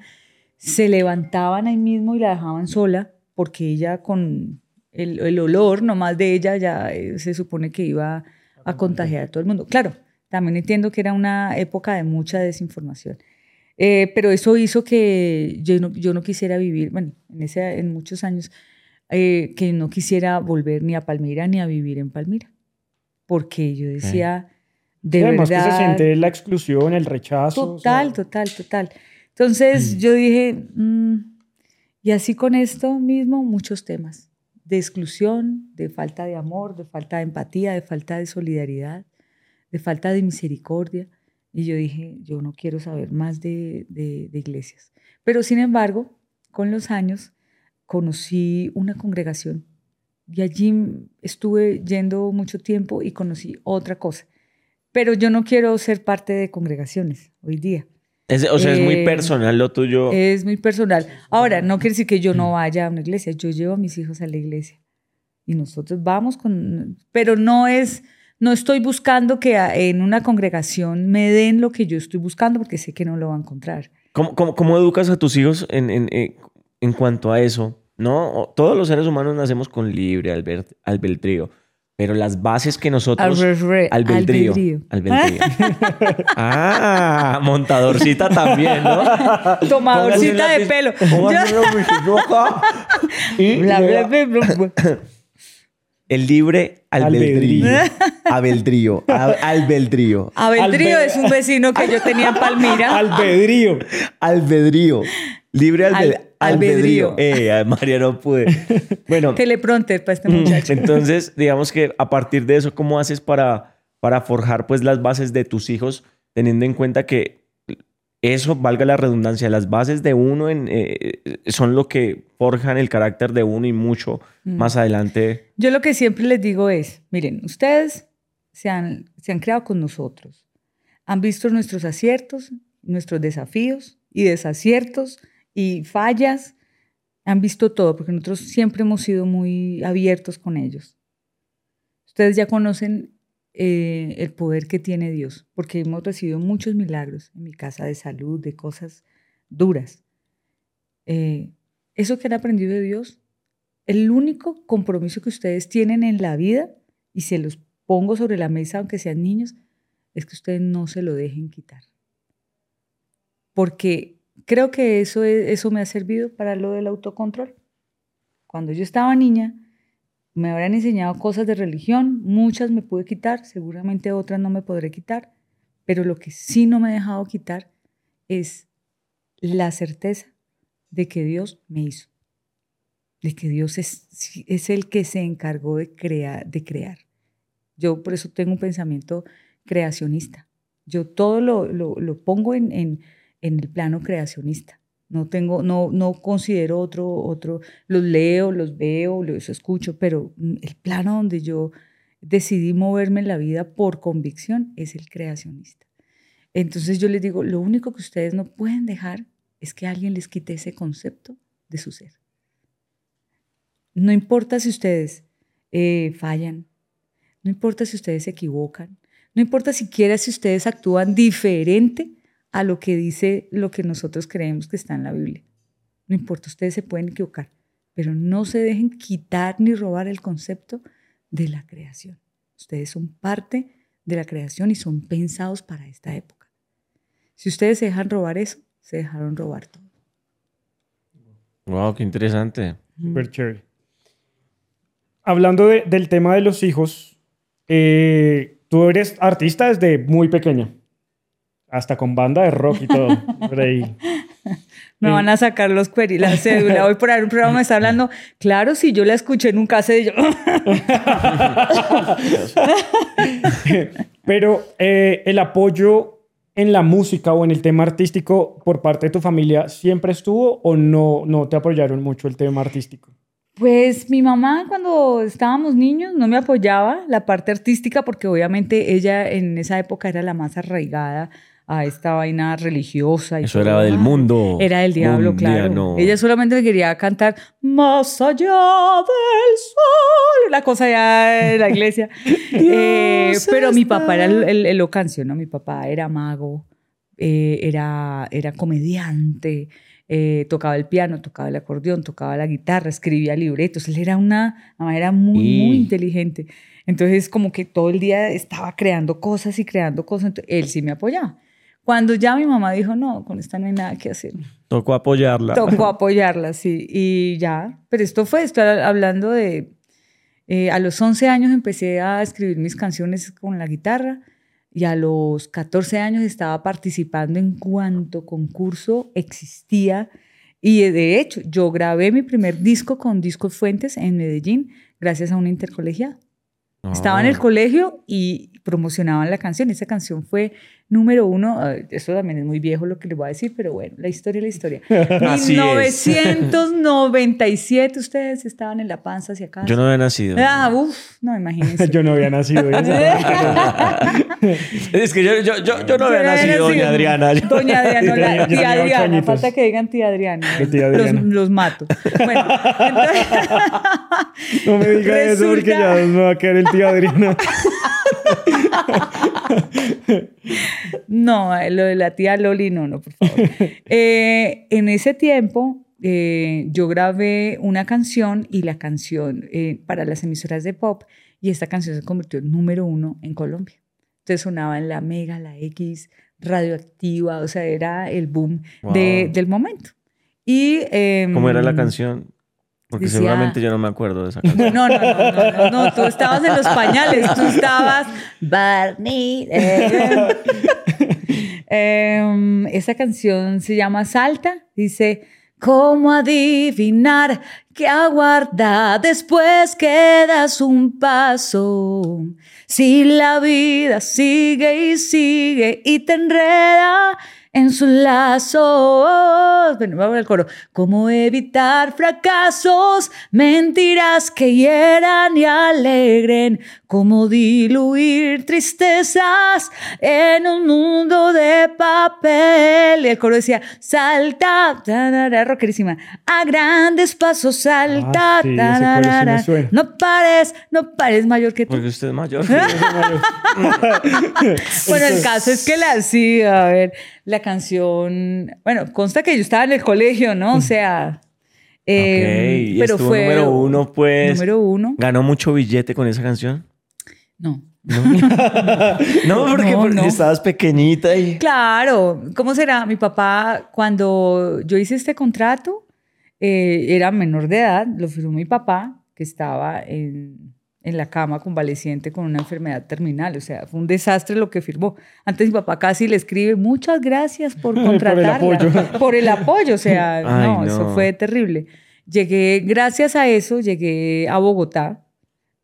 se levantaban ahí mismo y la dejaban sola porque ella con el, el olor nomás de ella ya eh, se supone que iba a contagiar a todo el mundo. Claro, también entiendo que era una época de mucha desinformación. Eh, pero eso hizo que yo no, yo no quisiera vivir, bueno, en, ese, en muchos años, eh, que no quisiera volver ni a Palmira ni a vivir en Palmira. Porque yo decía, de Y además verdad... que se siente la exclusión, el rechazo. o sea, Total, total, total. Entonces yo dije, mm, y así con esto mismo, muchos temas de exclusión, de falta de amor, de falta de empatía, de falta de solidaridad, de falta de misericordia. Y yo dije, yo no quiero saber más de, de- de iglesias. Pero sin embargo, con los años conocí una congregación y allí estuve yendo mucho tiempo y conocí otra cosa. Pero yo no quiero ser parte de congregaciones hoy día. Es- o sea, es muy Eh, personal lo tuyo. Es muy personal. Ahora, no quiere decir que yo no vaya a una iglesia. Yo llevo a mis hijos a la iglesia. Y nosotros vamos con... Pero no es... No estoy buscando que en una congregación me den lo que yo estoy buscando porque sé que no lo va a encontrar. ¿Cómo, cómo, cómo educas a tus hijos en, en, en- en cuanto a eso? ¿No? Todos los seres humanos nacemos con libre alber- albedrío, pero las bases que nosotros... Albedrío. Albedrío. Albedrío. Albedrío. ah, montadorcita también, ¿no? Tomadorcita de pelo. un el libre albedrío. Albedrío. Al- Albedrío. Abeldrío Albe- es un vecino que yo tenía en Palmira. Albedrío. Albedrío. Libre albe- Al- albedrío. albedrío. Eh, María, no pude. Bueno, Teleprompter para este muchacho. entonces, digamos que a partir de eso, ¿cómo haces para, para forjar pues las bases de tus hijos, teniendo en cuenta que eso, valga la redundancia, las bases de uno en, eh, son lo que forjan el carácter de uno y mucho Mm. más adelante? Yo lo que siempre les digo es, miren, ustedes se han, se han creado con nosotros, han visto nuestros aciertos, nuestros desafíos y desaciertos y fallas, han visto todo, porque nosotros siempre hemos sido muy abiertos con ellos. Ustedes ya conocen eh, el poder que tiene Dios, porque hemos recibido muchos milagros en mi casa de salud, de cosas duras. Eh, eso que han aprendido de Dios, el único compromiso que ustedes tienen en la vida, y se los pongo sobre la mesa aunque sean niños, es que ustedes no se lo dejen quitar. Porque creo que eso, eso me ha servido para lo del autocontrol. Cuando yo estaba niña, me habrán enseñado cosas de religión, muchas me pude quitar, seguramente otras no me podré quitar, pero lo que sí no me he dejado quitar es la certeza de que Dios me hizo, de que Dios es, es el que se encargó de crear, de crear. Yo por eso tengo un pensamiento creacionista. Yo todo lo, lo, pongo en, en, en el plano creacionista. No tengo, no, no considero otro, otro, los leo, los veo, los escucho, pero el plano donde yo decidí moverme en la vida por convicción es el creacionista. Entonces yo les digo, lo único que ustedes no pueden dejar es que alguien les quite ese concepto de su ser. No importa si ustedes eh, fallan, no importa si ustedes se equivocan, no importa siquiera si ustedes actúan diferente a lo que dice lo que nosotros creemos que está en la Biblia. No importa, ustedes se pueden equivocar, pero no se dejen quitar ni robar el concepto de la creación. Ustedes son parte de la creación y son pensados para esta época. Si ustedes se dejan robar eso, se dejaron robar todo. Wow, qué interesante. Super chévere. Hablando del tema de los hijos, eh, tú eres artista desde muy pequeña hasta con banda de rock y todo. Me van a sacar los queries, la cédula. Hoy por ahí un programa me está hablando. Claro, si yo la escuché en un cassette, yo. Pero eh, el apoyo en la música o en el tema artístico por parte de tu familia siempre estuvo o no, no te apoyaron mucho el tema artístico? Pues mi mamá cuando estábamos niños no me apoyaba la parte artística porque obviamente ella en esa época era la más arraigada a esta vaina religiosa. Eso era del mundo. Era del diablo, claro. Ella solamente quería cantar más allá del sol, la cosa ya de la iglesia. Eh, pero mi papá era el, el, ¿no? Mi papá era mago, eh, era, era comediante. Eh, tocaba el piano, tocaba el acordeón, tocaba la guitarra, escribía libretos. Él era una, era muy, muy inteligente. Entonces, como que todo el día estaba creando cosas y creando cosas. él sí me apoyaba. Cuando ya mi mamá dijo, no, con esta no hay nada que hacer. Tocó apoyarla. Tocó apoyarla, sí. Y ya, pero esto fue, estoy hablando de, eh, a los 11 años empecé a escribir mis canciones con la guitarra y a los 14 años estaba participando en cuanto concurso existía. Y de hecho, yo grabé mi primer disco con Discos Fuentes en Medellín gracias a una intercolegiada. Estaba en el ah. colegio y promocionaban la canción. Esa canción fue número uno. Esto también es muy viejo lo que les voy a decir, pero bueno, la historia es la historia. 1997, ustedes estaban en la panza hacia acá. Yo no había nacido. Ah, uff, no, imagínense. yo no había nacido. es que yo, yo, yo, yo no había, nacido, doña Adriana. Doña Adriana, la, tía Adriana. Falta que digan tía Adriana. Tía Adriana. Los, los, mato. Bueno, entonces, no me digas eso porque ya me va a quedar el tía Adriana. No, lo de la tía Loli, no, no, por favor. Eh, en ese tiempo, eh, yo grabé una canción y la canción eh, para las emisoras de pop y esta canción se convirtió en número uno en Colombia. Entonces sonaba en la Mega, la X, radioactiva, o sea, era el boom del momento. Y, ¿Cómo era la em, canción? Porque seguramente yo no me acuerdo de esa canción. No, no, no, no, no, tú estabas en los pañales, tú estabas Barney. Eh. Em, esa canción se llama Salta, dice, ¿cómo adivinar qué aguarda después que das un paso? Si la vida sigue y sigue y te enreda en sus lazos. Bueno, vamos al coro. ¿Cómo evitar fracasos? Mentiras que hieran y alegren. Cómo diluir tristezas en un mundo de papel. Y el coro decía, salta, tarara, rockerísima, a grandes pasos salta, Ah, sí, ese coro sí me tarara. suena. no pares, no pares mayor que tú. Porque usted es mayor. Bueno, el caso es que la, sí, a ver, la canción, bueno, consta que yo estaba en el colegio, ¿no? O sea, eh, ok, y pero estuvo fue número uno, pues. número uno. ¿Ganó mucho billete con esa canción? No. No, porque, No, porque no. estabas pequeñita y... Claro, ¿cómo será? Mi papá, cuando yo hice este contrato, eh, era menor de edad, lo firmó mi papá, que estaba en, en la cama convaleciente con una enfermedad terminal. O sea, fue un desastre lo que firmó. Antes mi papá casi le escribe, muchas gracias por el contratarla. apoyo. Por el apoyo, o sea, Ay, no, eso fue terrible. Llegué, gracias a eso, llegué a Bogotá.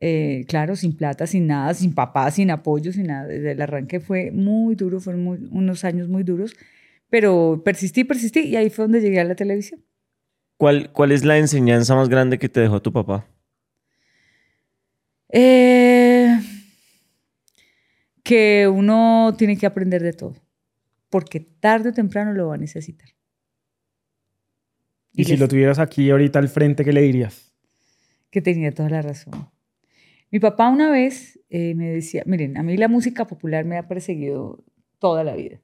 Eh, claro, sin plata, sin nada, sin papá, sin apoyo, sin nada. Desde el arranque fue muy duro, fueron muy- unos años muy duros, pero persistí, persistí y ahí fue donde llegué a la televisión. ¿Cuál, ¿Cuál es la enseñanza más grande que te dejó tu papá? Eh, que uno tiene que aprender de todo, porque tarde o temprano lo va a necesitar. Y si les- lo tuvieras aquí ahorita al frente, ¿qué le dirías? que tenía toda la razón. Mi papá una vez eh, me decía, miren, a mí la música popular me ha perseguido toda la vida.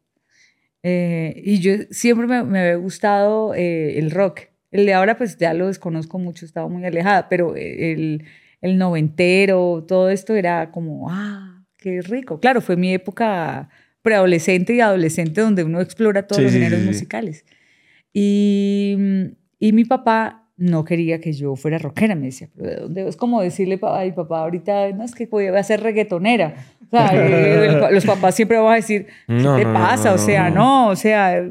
Eh, y yo siempre me, me había gustado eh, el rock. El de ahora pues ya lo desconozco mucho, estaba muy alejada, pero el, el noventero, todo esto era como, ah, qué rico. Claro, fue mi época preadolescente y adolescente donde uno explora todos Sí, los géneros sí, sí. musicales. Y, y mi papá no quería que yo fuera rockera, me decía, pero ¿de dónde? Es como decirle ay papá ahorita, no, es que voy a ser reggaetonera. O sea, eh, los papás siempre van a decir, ¿qué No, te no, pasa? no, o sea, no. no, o sea,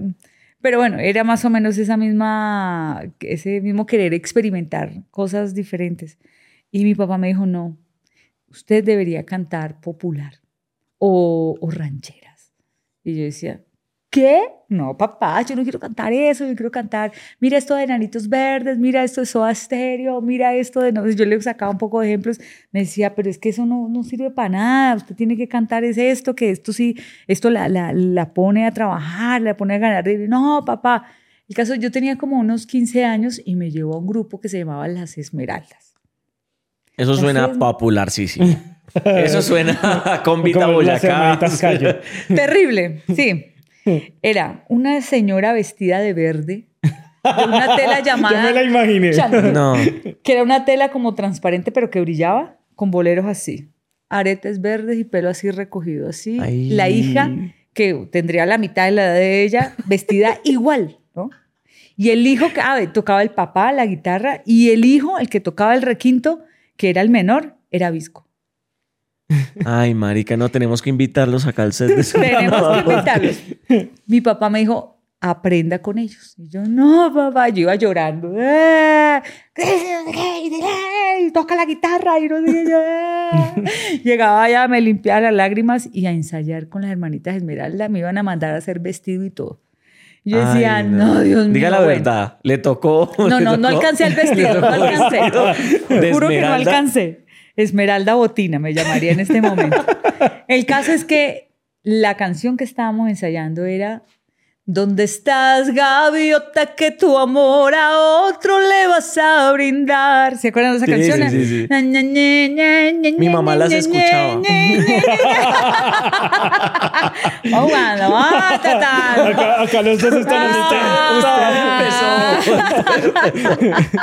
pero bueno, era más o menos esa misma, ese mismo querer experimentar cosas diferentes. Y mi papá me dijo, no, usted debería cantar popular o, o rancheras. Y yo decía, ¿qué? No, papá, yo no quiero cantar eso, yo quiero cantar, mira esto de Nanitos Verdes, mira esto de Soda Stereo, mira esto de... No, yo le sacaba un poco de ejemplos, me decía, pero es que eso no, no sirve para nada, usted tiene que cantar es esto, que esto sí, esto la, la, la pone a trabajar, la pone a ganar. Y, no, papá, el caso, yo tenía como unos 15 años y me llevó a un grupo que se llamaba Las Esmeraldas. Eso suena es. popularísimo. Eso suena a Convita Boyacá. Terrible, sí. Era una señora vestida de verde, de una tela llamada... Ya me la imaginé. Chanel, No. Que era una tela como transparente, pero que brillaba, con boleros así. Aretes verdes y pelo así recogido, así. Ay. La hija, que tendría la mitad de la edad de ella, vestida igual, ¿no? Y el hijo, que ah, tocaba el papá, la guitarra, y el hijo, el que tocaba el requinto, que era el menor, era Visco. Ay, marica, no tenemos que invitarlos acá al set de Tenemos que invitarlos. Mi papá me dijo, aprenda con ellos. Y yo, no, papá, yo iba llorando. "Ah, y toca la guitarra. Y no sé qué. Llegaba allá, me limpiaba las lágrimas y a ensayar con las hermanitas Esmeralda. Me iban a mandar a hacer vestido y todo. Yo decía, Ay, no. Dios mío. Diga la bueno". verdad, le tocó. No, no, no tocó- alcancé el vestido, no alcancé. Juro que no alcancé. Esmeralda Botina me llamaría en este momento. El caso es que la canción que estábamos ensayando era ¿Dónde estás, gaviota, que tu amor a otro le vas a brindar? ¿Se acuerdan de esa Sí, canción? sí, sí, sí. Na, na, na, na, na, Mi mamá na, las na, escuchaba. Oh, bueno, ah, ta, ta. Acá, acá los dos están Ah.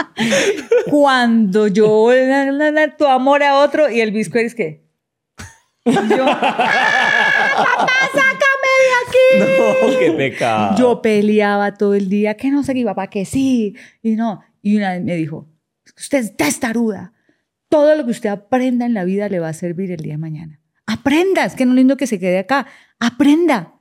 Cuando yo la, la, la, tu amor a otro y el bisco eres qué? Yo, de aquí. No, qué pecado. Yo peleaba todo el día, que no sé qué, papá, que sí. Y no. Y una vez me dijo, usted es testaruda. Todo lo que usted aprenda en la vida le va a servir el día de mañana. Aprenda, es que no lindo que se quede acá. Aprenda.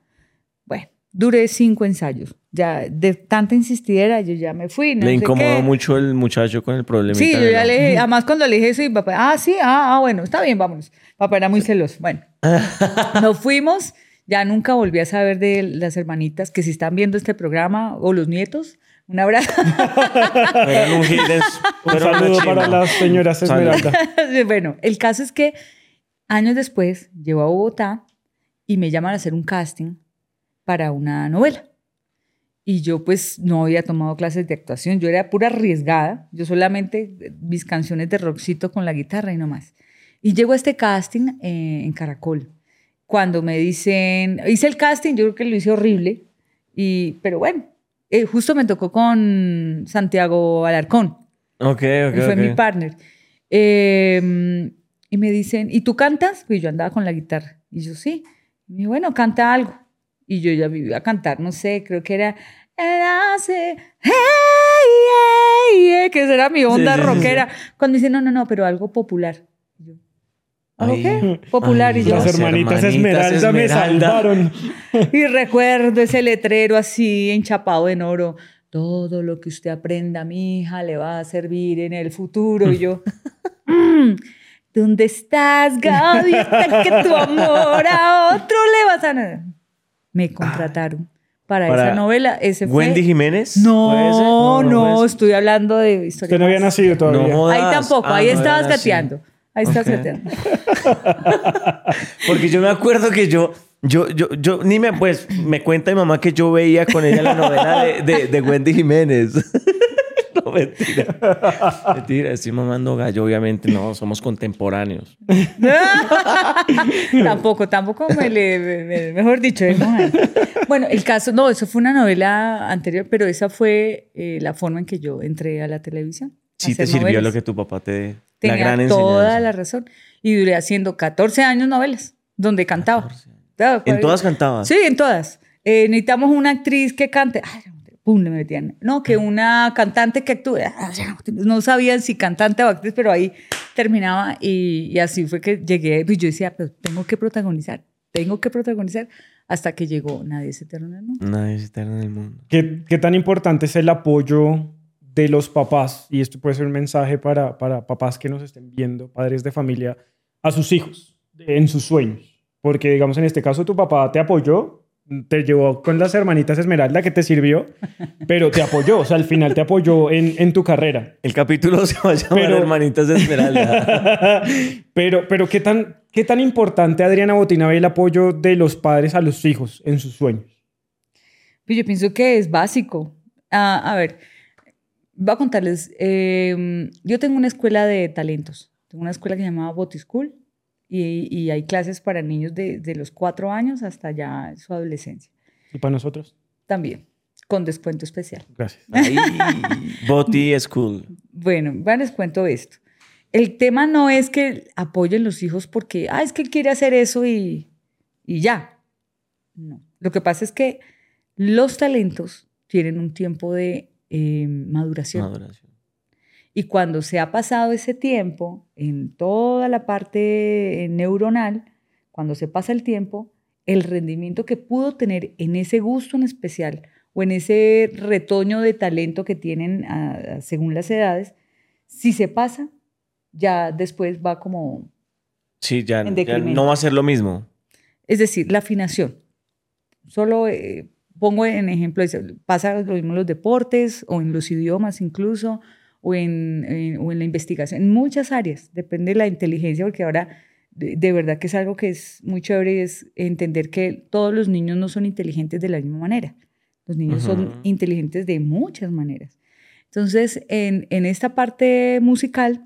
Bueno, duré cinco ensayos. Ya de tanta insistidera, yo ya me fui. No Le sé incomodó qué. mucho el muchacho con el problema. Sí, yo ya le dije, además cuando le dije eso, y papá, ah, sí, ah, ah, bueno, está bien, vámonos. Papá era muy celoso. Bueno, nos fuimos, ya nunca volví a saber de las hermanitas que si están viendo este programa o los nietos, un abrazo. Eran un saludo para las señoras Salud. Esmeralda. bueno, el caso es que Años después, llego a Bogotá y me llaman a hacer un casting para una novela. Y yo pues no había tomado clases de actuación, yo era pura arriesgada, yo solamente eh, mis canciones de rockcito con la guitarra y no más. Y llego a este casting eh, en Caracol. Cuando me dicen, hice el casting, yo creo que lo hice horrible, y, pero bueno, eh, justo me tocó con Santiago Alarcón. Ok, ok. Él fue ok. mi partner. Eh, y me dicen, ¿y tú cantas? Pues yo andaba con la guitarra. Y yo, sí. Y bueno, canta algo. Y yo ya me iba a cantar, no sé, creo que era... Hey, hey, hey, que esa era mi onda Sí, sí, sí, rockera. Cuando dice, no, no, no, pero algo popular. Y yo, ¿algo Ay. qué? Popular. Ay, y yo, Las hermanitas Esmeralda, me Esmeralda. salvaron. y recuerdo ese letrero así enchapado en oro. Todo lo que usted aprenda, mi hija, le va a servir en el futuro. Y yo, "Mm, ¿dónde estás, Gaby? Hasta que tu amor a otro le vas a... Me contrataron para, Para esa novela. Ese fue... Wendy Jiménez. No, no, fue eso. estoy hablando de historia. Usted no había nacido todavía. No jodas. Ahí tampoco, Ah, ahí no estabas gateando. Ahí estabas Ok. gateando. Porque yo me acuerdo que yo, yo, yo, yo, ni me, pues, me cuenta mi mamá que yo veía con ella la novela de, de, de Wendy Jiménez. no, mentira. Mentira, estoy mamando gallo, obviamente, no, somos contemporáneos. tampoco, tampoco me le, me- me- mejor dicho, ¿eh? Bueno, el caso, no, eso fue una novela anterior, pero esa fue eh, la forma en que yo entré a la televisión. Sí te sirvió novelas. lo que tu papá te... Tenía la gran toda enseñanza. la razón. Y duré haciendo 14 años novelas, donde cantaba. Claro, En fue- todas cantabas. Sí, en todas. Eh, necesitamos una actriz que cante. Ay, pum, le metían. No, que una cantante que actúe. No sabían si cantante o actriz, pero ahí terminaba y, y así fue que llegué. Y yo decía, pero tengo que protagonizar, tengo que protagonizar hasta que llegó Nadie es eterno en el mundo. Nadie es eterno en el mundo. ¿Qué, qué tan importante es el apoyo de los papás? Y esto puede ser un mensaje para, para papás que nos estén viendo, padres de familia, a sus hijos en sus sueños. Porque, digamos, en este caso tu papá te apoyó, te llevó con las hermanitas Esmeralda que te sirvió, pero te apoyó, o sea, al final te apoyó en, en tu carrera. El capítulo se va a llamar Pero- Hermanitas Esmeralda. pero, pero ¿qué tan, ¿qué tan importante, Adriana Botina, ve el apoyo de los padres a los hijos en sus sueños? Pues yo pienso que es básico. Ah, a ver, voy a contarles. eh, yo tengo una escuela de talentos. Tengo una escuela que se llama Boti School y, y hay clases para niños de, de los cuatro años hasta ya su adolescencia. Y para nosotros. También, con descuento especial. Gracias. Ahí, Boti School. Bueno, bueno, les cuento esto. El tema no es que apoyen los hijos porque, ah, es que él quiere hacer eso y, y ya. No. Lo que pasa es que los talentos tienen un tiempo de eh, maduración. Maduración. Y cuando se ha pasado ese tiempo en toda la parte eh, neuronal, cuando se pasa el tiempo, el rendimiento que pudo tener en ese gusto en especial o en ese retoño de talento que tienen ah, según las edades, si se pasa, ya después va como, Sí, ya, En ya no va a ser lo mismo. es decir, la afinación. Solo eh, pongo en ejemplo, pasa lo mismo en los deportes o en los idiomas incluso, o en, en- o en la investigación, en muchas áreas, depende de la inteligencia, porque ahora de, de verdad que es algo que es muy chévere, es entender que todos los niños no son inteligentes de la misma manera. Los niños son inteligentes de muchas maneras. Entonces, en, en esta parte musical,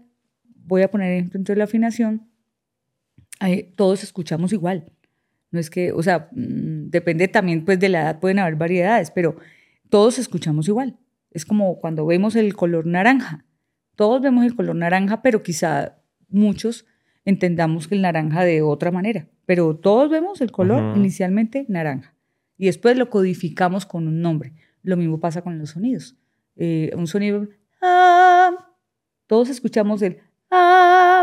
voy a poner ejemplo de la afinación, todos escuchamos igual. No es que, o sea, mm, depende también pues de la edad, pueden haber variedades, pero todos escuchamos igual. Es como cuando vemos el color naranja. Todos vemos el color naranja, pero quizá muchos entendamos que el naranja de otra manera. Pero todos vemos el color inicialmente naranja. Y después lo codificamos con un nombre. Lo mismo pasa con los sonidos. Eh, un sonido... ah, todos escuchamos el... ah,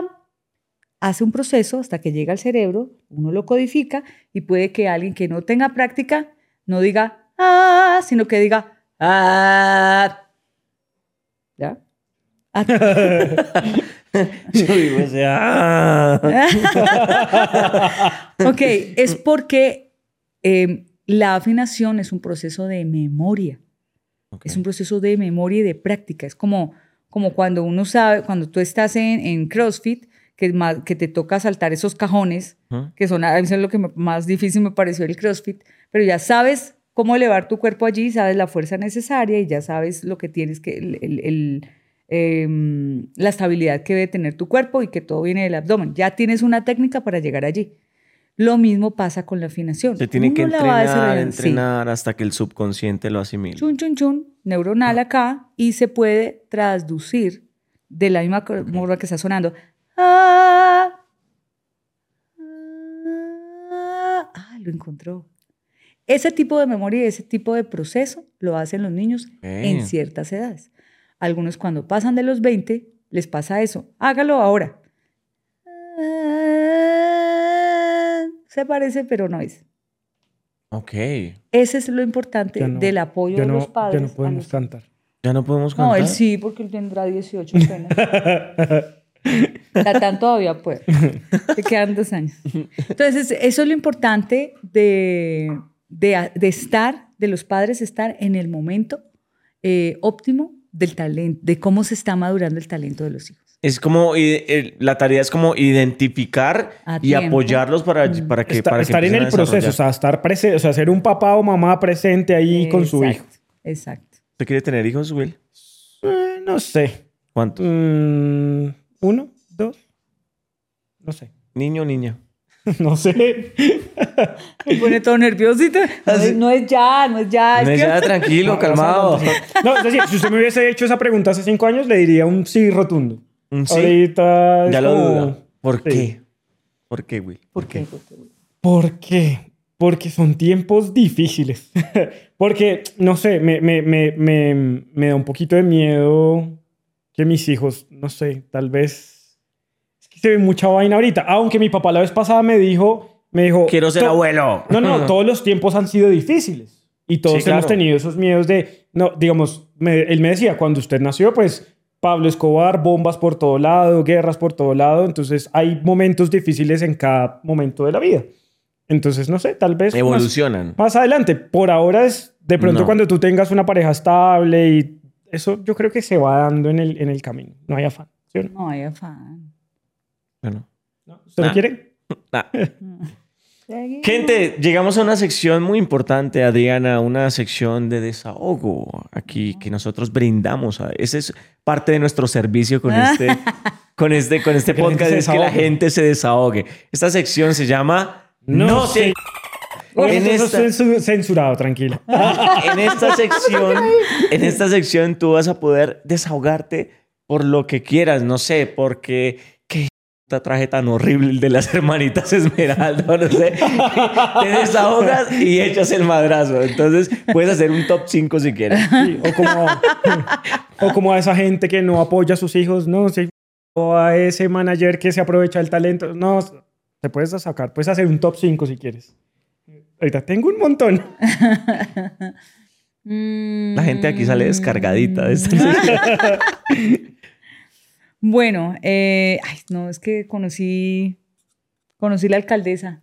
hace un proceso hasta que llega al cerebro, uno lo codifica y puede que alguien que no tenga práctica no diga ah, sino que diga ah. ¿Ya? Ah, Yo digo, o sea, ah. ok, es porque eh, la afinación es un proceso de memoria. Es un proceso de memoria y de práctica. Es como, como cuando uno sabe, cuando tú estás en, en CrossFit, que, más, que te toca saltar esos cajones, que son a veces lo que me- más difícil me pareció el CrossFit, pero ya sabes cómo elevar tu cuerpo allí, sabes la fuerza necesaria y ya sabes lo que tienes que, el, el- el, em, la estabilidad que debe tener tu cuerpo y que todo viene del abdomen. Ya tienes una técnica para llegar allí. Lo mismo pasa con la afinación. Se tiene que Uno entrenar, desarrollando, sí. entrenar hasta que el subconsciente lo asimile. chun, chun, chun, neuronal acá, y se puede traducir de la misma forma que está sonando. Ah, ah, ah, lo encontró. Ese tipo de memoria y ese tipo de proceso lo hacen los niños en ciertas edades. Algunos cuando pasan de los 20 les pasa eso. Hágalo ahora. Ah, Se parece, pero no es. Ok. Ese es lo importante no- del apoyo de no, los padres. Ya no podemos los- cantar. Ya no podemos No, cantar. él sí, porque él tendrá 18 apenas. Tatán todavía puede. Te quedan dos años. Entonces, eso es lo importante de, de, de estar, de los padres, estar en el momento eh, óptimo del talento, de cómo se está madurando el talento de los hijos. Es como, el- la tarea es como identificar A y apoyarlos para, Mm. para que, Esta- para que estar en el a proceso, o sea, estar presente, o sea, ser un papá o mamá presente ahí con su hijo. Exacto, Exacto. ¿Usted quiere tener hijos, Will? Eh, no sé. ¿Cuántos? Mm, ¿Uno? No sé. ¿Niño o niña? No sé. Me pone todo nerviosito. No, es, no es ya, no es ya. es No, que- ya, tranquilo, calmado. No, es decir, si usted me hubiese hecho esa pregunta hace cinco años, le diría un sí rotundo. Un sí. Ahorita es Ya lo como- duda. ¿Por Sí. qué? ¿Por qué, Will? ¿Por qué? ¿Por qué? ¿Por qué? Porque son tiempos difíciles. Porque, no sé, me, me, me, me, me da un poquito de miedo que mis hijos, no sé, tal vez... Se ve mucha vaina ahorita. Aunque mi papá la vez pasada me dijo... Me dijo Quiero ser "To- abuelo. No, no, todos los tiempos han sido difíciles. Y todos Sí, hemos claro. tenido esos miedos de, no, digamos, me- él me decía, cuando usted nació, pues Pablo Escobar, bombas por todo lado, guerras por todo lado. Entonces hay momentos difíciles en cada momento de la vida. Entonces, no sé, tal vez más, Evolucionan. más adelante. Por ahora es de pronto No. cuando tú tengas una pareja estable y eso yo creo que se va dando en el, en el camino. No hay afán. ¿sí no? No hay afán. Bueno. ¿No? ¿Usted Ah. no quiere? Ah. Seguimos. Gente, llegamos a una sección muy importante, Adriana, una sección de desahogo aquí que nosotros brindamos. a- Ese es parte de nuestro servicio con este, con este, con este podcast, se es que la gente se desahogue. Esta sección se llama No No sé. sé. En esta, es censu- censurado, tranquila. en esta sección, en esta sección tú vas a poder desahogarte por lo que quieras, no sé, porque traje tan horrible el de las hermanitas Esmeralda, no sé. Te desahogas y echas el madrazo. Entonces, puedes hacer un top 5 si quieres. Sí, o, como, o como a esa gente que no apoya a sus hijos, no, sí, o a ese manager que se aprovecha el talento, no, te puedes sacar, puedes hacer un top 5 si quieres. Ahorita tengo un montón. La gente aquí sale descargadita de esta Bueno, eh, ay, no, es que conocí, conocí la alcaldesa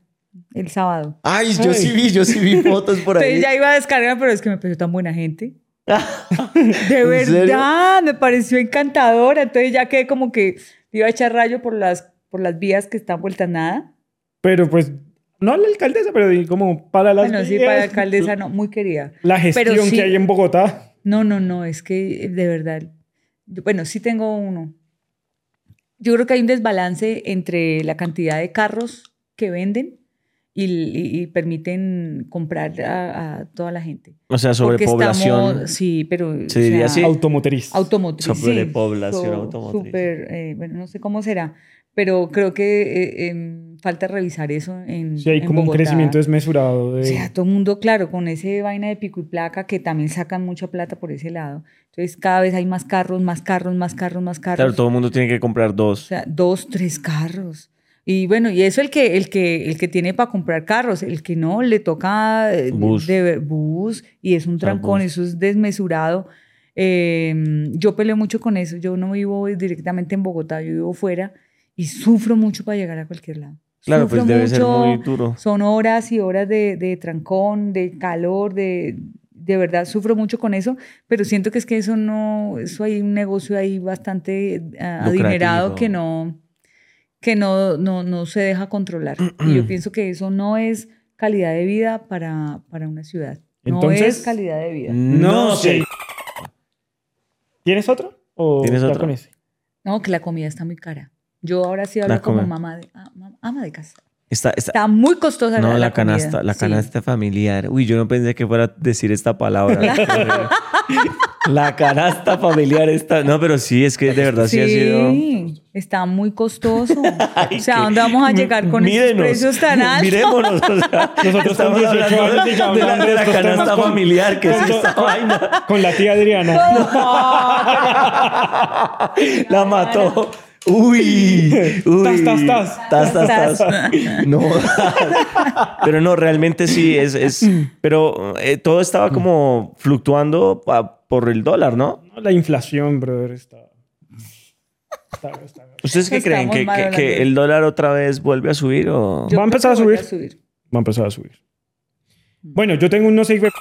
el sábado. Ay, yo sí vi, yo sí vi fotos por ahí. Entonces ya iba a descargar, pero es que me pareció tan buena gente. De verdad, me pareció encantadora. Entonces ya quedé como que iba a echar rayo por las, por las vías que están vueltas nada. Pero pues, no la alcaldesa, pero como para las... Bueno, sí, vías, para la alcaldesa no, muy querida. La gestión Pero sí- que hay en Bogotá. No, no, no, es que de verdad, yo- bueno, sí tengo uno. Yo creo que hay un desbalance entre la cantidad de carros que venden y, y- y permiten comprar a, a toda la gente. O sea, sobrepoblación. sí, pero... Se diría así. Automotriz. Automotriz. Sobrepoblación sí, automotriz. Súper, eh, bueno, no sé cómo será, pero creo que eh, em, falta revisar eso en sí, hay en como un Bogotá. crecimiento desmesurado de... O sea, todo el mundo, claro, con ese vaina de pico y placa que también sacan mucha plata por ese lado. Entonces, cada vez hay más carros, más carros, más carros, más carros. Claro, todo el mundo tiene que comprar O dos. sea, dos, tres carros. Y bueno, y eso el que, el que, el que tiene para comprar carros, el que no, le toca eh, Bus. de bus y es un trancón, bus. eso es desmesurado. Eh, yo peleo mucho con eso, yo no vivo directamente en Bogotá, yo vivo fuera y sufro mucho para llegar a cualquier lado. Claro, Sufro pues debe ser muy duro. Son horas y horas de, de trancón, de calor, de, de verdad sufro mucho con eso, pero siento que es que eso no, eso hay un negocio ahí bastante ah, adinerado que no, que no, no, no se deja controlar. y yo pienso que eso no es calidad de vida para, para una ciudad. No es calidad de vida. No, No sé. ¿Tienes otro? ¿O ¿Tienes otro? con ese? No, que la comida está muy cara. Yo ahora sí hablo La como mamá de, ah, ama de casa. Está, está- Está muy costosa no, la, la, la comida. canasta, la Sí. canasta familiar. Uy, yo no pensé que fuera a decir esta palabra. la canasta familiar está. No, pero sí, es que de verdad sí, ha sido. Sí, está muy costoso. Ay, o sea, ¿a dónde vamos a llegar con esos Mírenos, precios tan altos? Mirémonos. o sea, Nosotros con estamos 18 hablando de la, hablando de de la canasta con- familiar, que es con- esta vaina. Con la tía Adriana. La mató. Uy, uy. Tas, tas, tas. Tas, tas, tas. No. Pero no, realmente sí, es. es pero eh, todo estaba como fluctuando pa- por el dólar, ¿no? No, La inflación, brother, está... está, está- ¿Ustedes qué Estamos creen? ¿Que, el dólar otra vez vuelve a subir o.? Yo Va a empezar a subir. Va a empezar a subir. Bueno, yo tengo unos seis... A ver.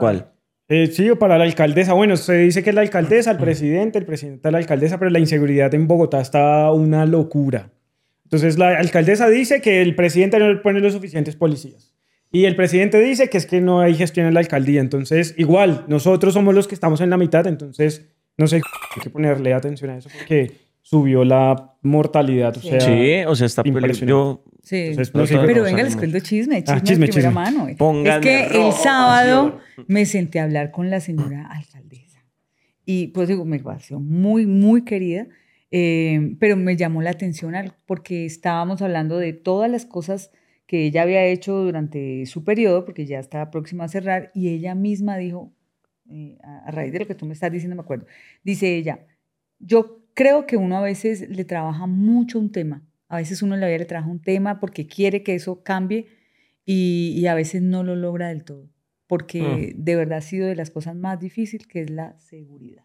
¿Cuál? Eh, sí, o para la alcaldesa. Bueno, se dice que es la alcaldesa, el presidente, el presidente de la alcaldesa, pero la inseguridad en Bogotá está una locura. Entonces, la alcaldesa dice que el presidente no le pone los suficientes policías. Y el presidente dice que es que no hay gestión en la alcaldía. Entonces, igual, nosotros somos los que estamos en la mitad. Entonces, no sé, hay que ponerle atención a eso porque subió la mortalidad. O Sí. sea, sí, o sea, está. Yo. Sí. Entonces, no Pero venga, les cuento chisme, chisme, Ah, chisme, de primera chisme. mano. eh. Es que el sábado me senté a hablar con la señora alcaldesa. Y pues digo, me pareció muy, muy querida. eh, pero me llamó la atención porque estábamos hablando de todas las cosas que ella había hecho durante su periodo, porque ya estaba próxima a cerrar, y ella misma dijo, eh, a, a raíz de lo que tú me estás diciendo, me acuerdo, dice ella, yo creo que uno a veces le trabaja mucho un tema, a veces uno en la vida le trabaja un tema porque quiere que eso cambie y, y a veces no lo logra del todo, porque de verdad ha sido de las cosas más difíciles, que es la seguridad.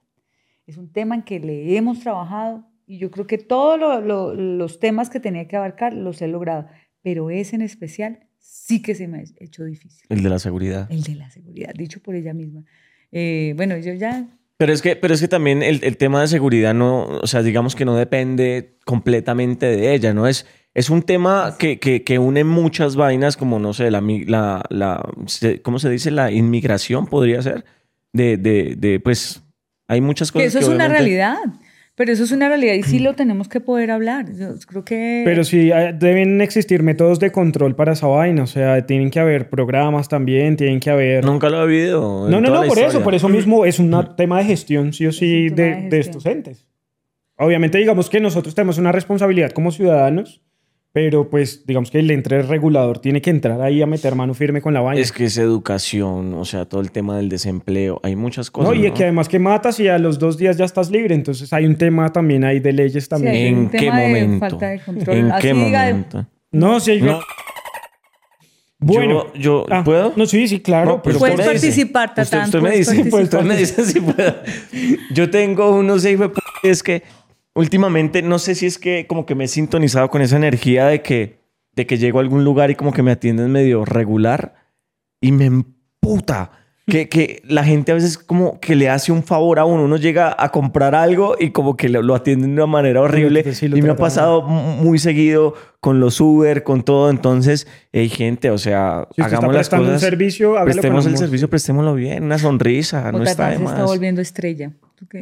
Es un tema en que le hemos trabajado y yo creo que todos lo- lo- los temas que tenía que abarcar los he logrado, pero ese en especial sí que se me ha hecho difícil, El de la seguridad. el de la seguridad, dicho por ella misma. Eh, bueno, yo ya Pero es que, pero es que también el, el tema de seguridad no, o sea, digamos que no depende completamente de ella, ¿no? Es, es un tema que, que, que une muchas vainas, como no sé, la, mi- la, la ¿cómo se dice? La inmigración podría ser. De, de, de pues, hay muchas Que cosas. eso es una realidad. Pero eso es una realidad y sí lo tenemos que poder hablar. Yo creo que... Pero sí, eh, deben existir métodos de control para esa vaina. O sea, tienen que haber programas también, tienen que haber... Nunca lo he vivido. en No, no, no, por eso, por eso mismo es un tema de gestión, sí o sí, de, de de estos entes. Obviamente, digamos que nosotros tenemos una responsabilidad como ciudadanos, pero pues digamos que el ente regulador tiene que entrar ahí a meter mano firme con la vaina. Es que es educación, o sea, todo el tema del desempleo. Hay muchas cosas. no, y ¿no? que además que matas y a los dos días ya estás libre, entonces hay un tema también ahí de leyes también. ¿En qué momento? falta de control. ¿En Así qué de- momento? No, sí hay... No. Bueno, Yo, yo Ah, ¿puedo? No, sí, sí, claro. No, pero Puedes usted me participar, Usted- Tatán, Usted, me puedes dice, pues, usted me dice si puedo. Yo tengo unos hijos es que últimamente no sé si es que como que me he sintonizado con esa energía de que de que llego a algún lugar y como que me atienden medio regular y me emputa. Que, que la gente a veces como que le hace un favor a uno. Uno llega a comprar algo y como que lo, lo atienden de una manera horrible. Sí, sí, y me ha pasado mu- muy seguido con los Uber, con todo. Entonces, hey, gente, o sea, Si hagamos las prestando un cosas. servicio, prestemos el amor. servicio, prestémoslo bien. Una sonrisa, no está de más. está volviendo estrella.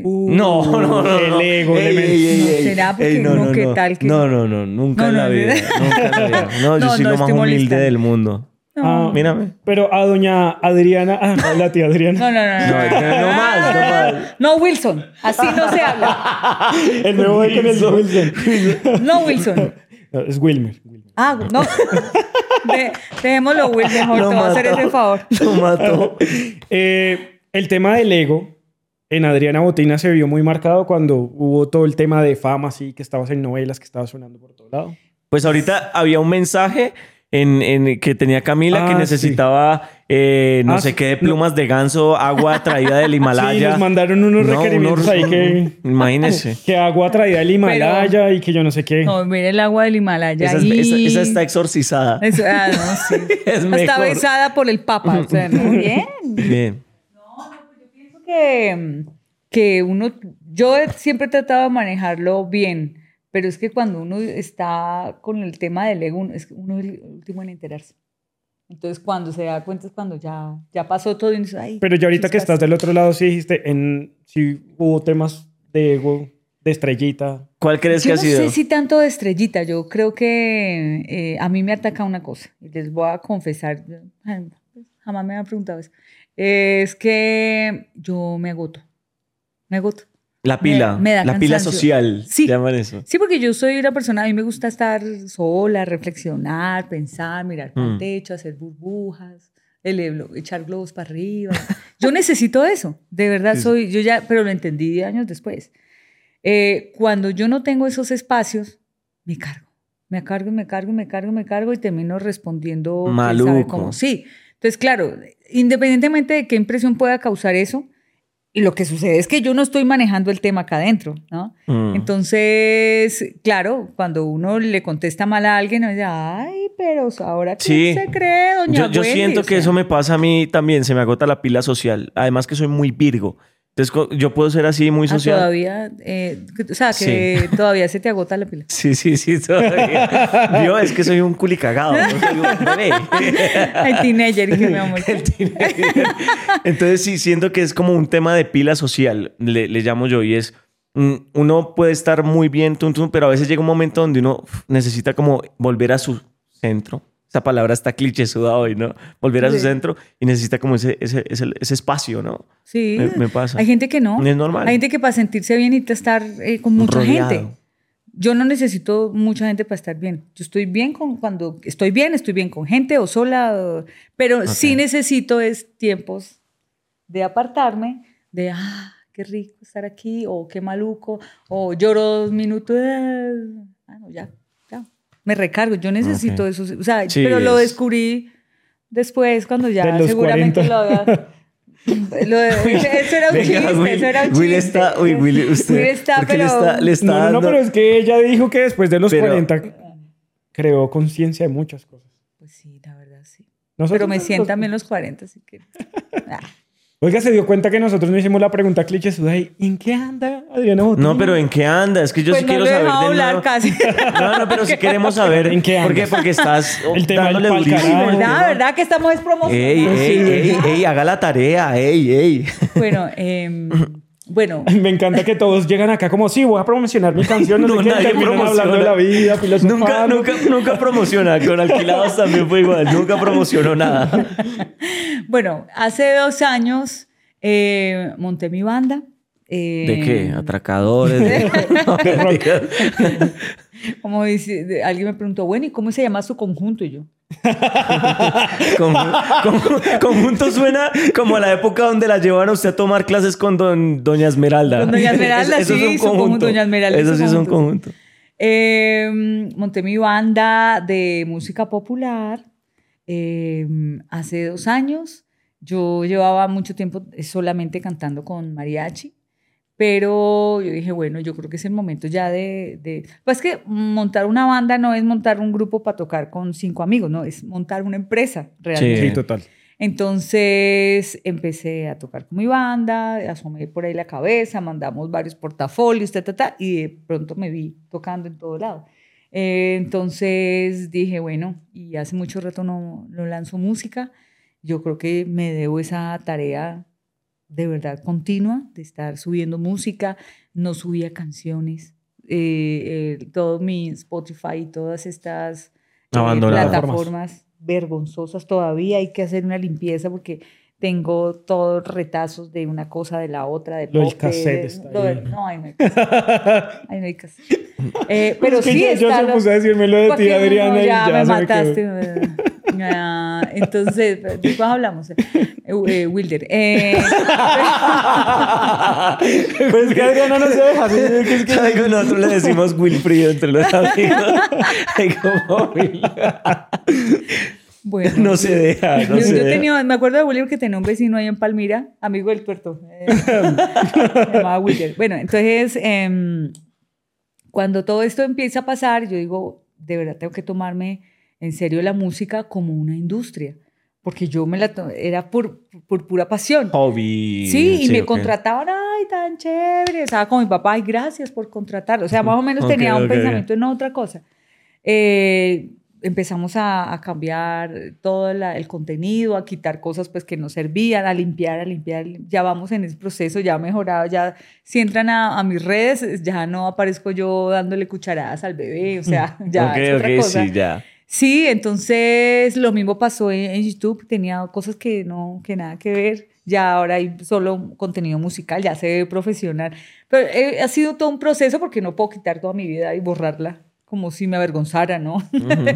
Uh, No, no, no. El no. ego. Ey, ey, ey, será porque Ey, no, no, no, ¿qué no. tal que No, no? no. Nunca No, en la vida. Nunca en la vida. No, yo No, soy no, lo más humilde molestando. del mundo. Ah, Mírame. Pero a doña Adriana, ah, la tía Adriana. No, no, no. No, No, no, no más, no más. No, Wilson. Así no se habla. El nuevo de con el Wilson. No, Wilson. No, es Wilmer. Ah, no. De- dejémoslo, Will, mejor. Lo te voy a hacer mató. ese favor. Lo mató. Eh, el tema del ego en Adriana Botina se vio muy marcado cuando hubo todo el tema de fama, así, que estabas en novelas, que estaba sonando por todo lado. Pues ahorita había un mensaje en, en que tenía Camila Ah, que sí. necesitaba eh, no Ah, sé qué de plumas de ganso, agua traída del Himalaya. Sí, nos mandaron unos No, requerimientos unos- ahí que... Imagínese. Que agua traída del Himalaya y que yo no sé qué. No, mire el agua del Himalaya. Esa, es- ahí. esa- esa está exorcizada. Eso- ah, no, sí. Es Está besada por el Papa. O sea, ¿no? Bien. Bien. Pienso que, que uno, yo he siempre he tratado de manejarlo bien, Pero es que cuando uno está con el tema del ego, uno es uno es el último en enterarse. Entonces, cuando se da cuenta es cuando ya, ya pasó todo y dice, ay, Pero ya ahorita que chispas". estás del otro lado, sí dijiste, en, si hubo temas de ego, de estrellita. ¿Cuál crees Yo que ha no sido? sé si tanto de estrellita, yo creo que eh, a mí me ataca una cosa, y les voy a confesar, jamás me han preguntado eso, es que yo me agoto, me agoto. La pila, Me- me da la pila social, Sí. llaman eso. Sí, porque yo soy una persona, a mí me gusta estar sola, reflexionar, pensar, mirar para el Mm. techo, hacer burbujas, ele- echar globos para arriba. Yo necesito eso, de verdad Sí, soy, yo ya, pero lo entendí años después. Eh, cuando yo no tengo esos espacios, me cargo, me cargo, me cargo, me cargo, me cargo y termino respondiendo. quién sabe Maluco. cómo. Sí, entonces claro, independientemente de qué impresión pueda causar eso, y lo que sucede es que yo no estoy manejando el tema acá adentro, ¿no? Mm. Entonces, claro, cuando uno le contesta mal a alguien, dice, ay, pero ahora Sí. se cree, doña Yo, yo Wendy?" siento O que sea, eso me pasa a mí también, se me agota la pila social. Además que soy muy virgo. Entonces yo puedo ser así muy ah, social. todavía, eh, o sea, que todavía se te agota la pila. Sí, sí, sí, todavía. Yo es que soy un culicagado, no soy un bebé. El teenager, que mi amor. El teenager. Entonces sí, siento que es como un tema de pila social, le, le llamo yo, y es, mm, uno puede estar muy bien, tum, tum, pero a veces llega un momento donde uno necesita como volver a su centro. Esa palabra está clichésuda hoy, ¿no? Volver a su Sí. centro y necesita como ese, ese, ese, ese espacio, ¿no? Sí. Me, me pasa. Hay gente que no. Es normal. Hay gente que para sentirse bien necesita estar eh, con mucha Rodeado. gente. Yo no necesito mucha gente para estar bien. Yo estoy bien con cuando estoy bien, estoy bien con gente o sola, o- pero sí necesito es tiempos de apartarme, de ah, qué rico estar aquí o qué maluco o lloro dos minutos, ah, no, ya, me recargo. Yo necesito Ok. eso, o sea, Sí, pero lo es- descubrí después cuando ya De los seguramente 40. lo había lo de- eso era un Venga, chiste, Will, eso era un Will chiste. está, uy, Will, usted, Will está, ¿por qué le pero- está, le está No, no, no, dando- pero es que ella dijo que después de los Pero- 40 creó conciencia de muchas cosas. Pues sí, la verdad, sí. Nosotros Pero me los- sientan bien los 40, así que... Ah. Oiga, se dio cuenta que nosotros no hicimos la pregunta cliché ¿en qué anda Adriana Botín? No, pero ¿en qué anda? Es que yo Pues sí no quiero saber dejado de hablar nuevo. casi. No, no, pero sí queremos saber ¿En qué ¿Por qué? Porque estás El tema dándole durísimo. ¿Verdad? ¿Verdad que estamos es promocionando? Ey, ey, ey, ¿verdad? ey, haga la tarea, ey, ey. Bueno, em, bueno, Me encanta que todos llegan acá como, sí, voy a promocionar mi canción. No, No, sé nadie promociona. hablando de la vida. Nunca, nunca, nunca promociona. Con alquilados también fue igual. Nunca promocionó nada. bueno, hace dos años eh, monté mi banda. eh, ¿De qué? ¿Atracadores? De... No, mentiras. Como dice, alguien me preguntó, bueno, ¿y cómo se llama su conjunto? Y yo, Conjunto suena como a la época donde la llevaban a usted a tomar clases con don, Doña Esmeralda. Con Doña Esmeralda, Eso- eso sí, es un conjunto. Doña Esmeralda, Eso sí es un conjunto, conjunto. Eh, monté mi banda de música popular eh, hace dos años. Yo llevaba mucho tiempo solamente cantando con mariachi, pero yo dije, bueno, yo creo que es el momento ya de... de... Pues que montar una banda no es montar un grupo para tocar con cinco amigos, no, es montar una empresa realmente. Sí, total. Entonces empecé a tocar con mi banda, asomé por ahí la cabeza, mandamos varios portafolios, ta, ta, ta, y de pronto me vi tocando en todo lado. Eh, entonces dije, bueno, y hace mucho rato no, no lanzo música, yo creo que me debo esa tarea de verdad continua de estar subiendo música, no subía canciones, eh, eh, todo mi Spotify y todas estas eh, plataformas vergonzosas todavía, hay que hacer una limpieza porque tengo todos retazos de una cosa, de la otra, de Lo del cassette está lo de-. No, ahí no hay cassette. Ahí no hay cassette. Eh, pero Es que sí yo, yo está se lo- puse a decirme lo de ¿Pa' ti? Adriana, No, y ya, ya, me se mataste. quedó. Ah, entonces, ¿de cuál hablamos? Eh, eh, Wilder. Eh, Pues es que Adriana no se deja. que es que- Ay, nosotros le decimos Wilfrido entre los amigos. Ay, como Will. Bueno, No se deja, no yo, se yo deja. tenía, me acuerdo de Wilder que tenía un vecino ahí en Palmira, amigo del tuerto. eh, llamaba Wilder. Bueno, entonces, em, cuando todo esto empieza a pasar, yo digo, de verdad tengo que tomarme en serio la música como una industria, porque yo me la to- era por, por pura pasión. Hobby. Sí, y me ok. contrataban, ay, tan chévere. Estaba con mi papá, ay, gracias por contratarlo. O sea, más o menos Ok, tenía un ok. pensamiento en otra cosa. Eh, empezamos a, a cambiar todo la- el contenido, a quitar cosas pues que no servían, a limpiar, a limpiar. Ya vamos en ese proceso, ya mejorado, ya si entran a, a mis redes, ya no aparezco yo dándole cucharadas al bebé, o sea, ya ok, es otra ok, cosa. sí, ya. Sí, entonces lo mismo pasó en, en YouTube, tenía cosas que no, que nada que ver. Ya ahora hay solo contenido musical, ya se ve profesional. Pero eh, ha sido todo un proceso porque no puedo quitar toda mi vida y borrarla como si me avergonzara, ¿no?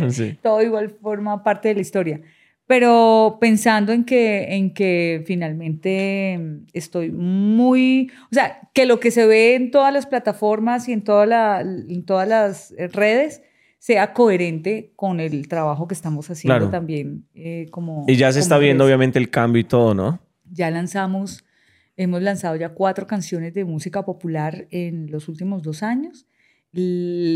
Sí. todo igual forma parte de la historia. Pero pensando en que, en que finalmente estoy muy, o sea, que lo que se ve en todas las plataformas y en, toda la- en todas las redes sea coherente con el trabajo que estamos haciendo Claro. también eh, como... Y ya se está viendo obviamente el cambio y todo, ¿no? Ya lanzamos, hemos lanzado ya cuatro canciones de música popular en los últimos dos años.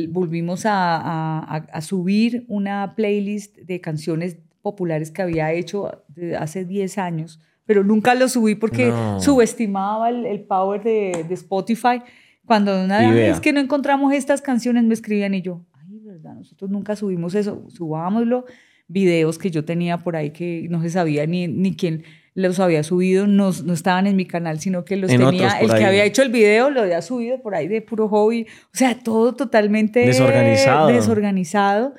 Volvimos a, a- a- subir una playlist de canciones populares que había hecho hace 10 años, pero nunca lo subí porque No. subestimaba el, el power de, de Spotify. Cuando una vez que no encontramos estas canciones, me escribían y yo, ay, verdad, nosotros nunca subimos eso, subámoslo. Videos que yo tenía por ahí que no se sabía ni, ni quién los había subido, no, no estaban en mi canal, sino que los En tenía, el que ahí. había hecho el video lo había subido por ahí de puro hobby, o sea, todo totalmente Desorganizado. desorganizado.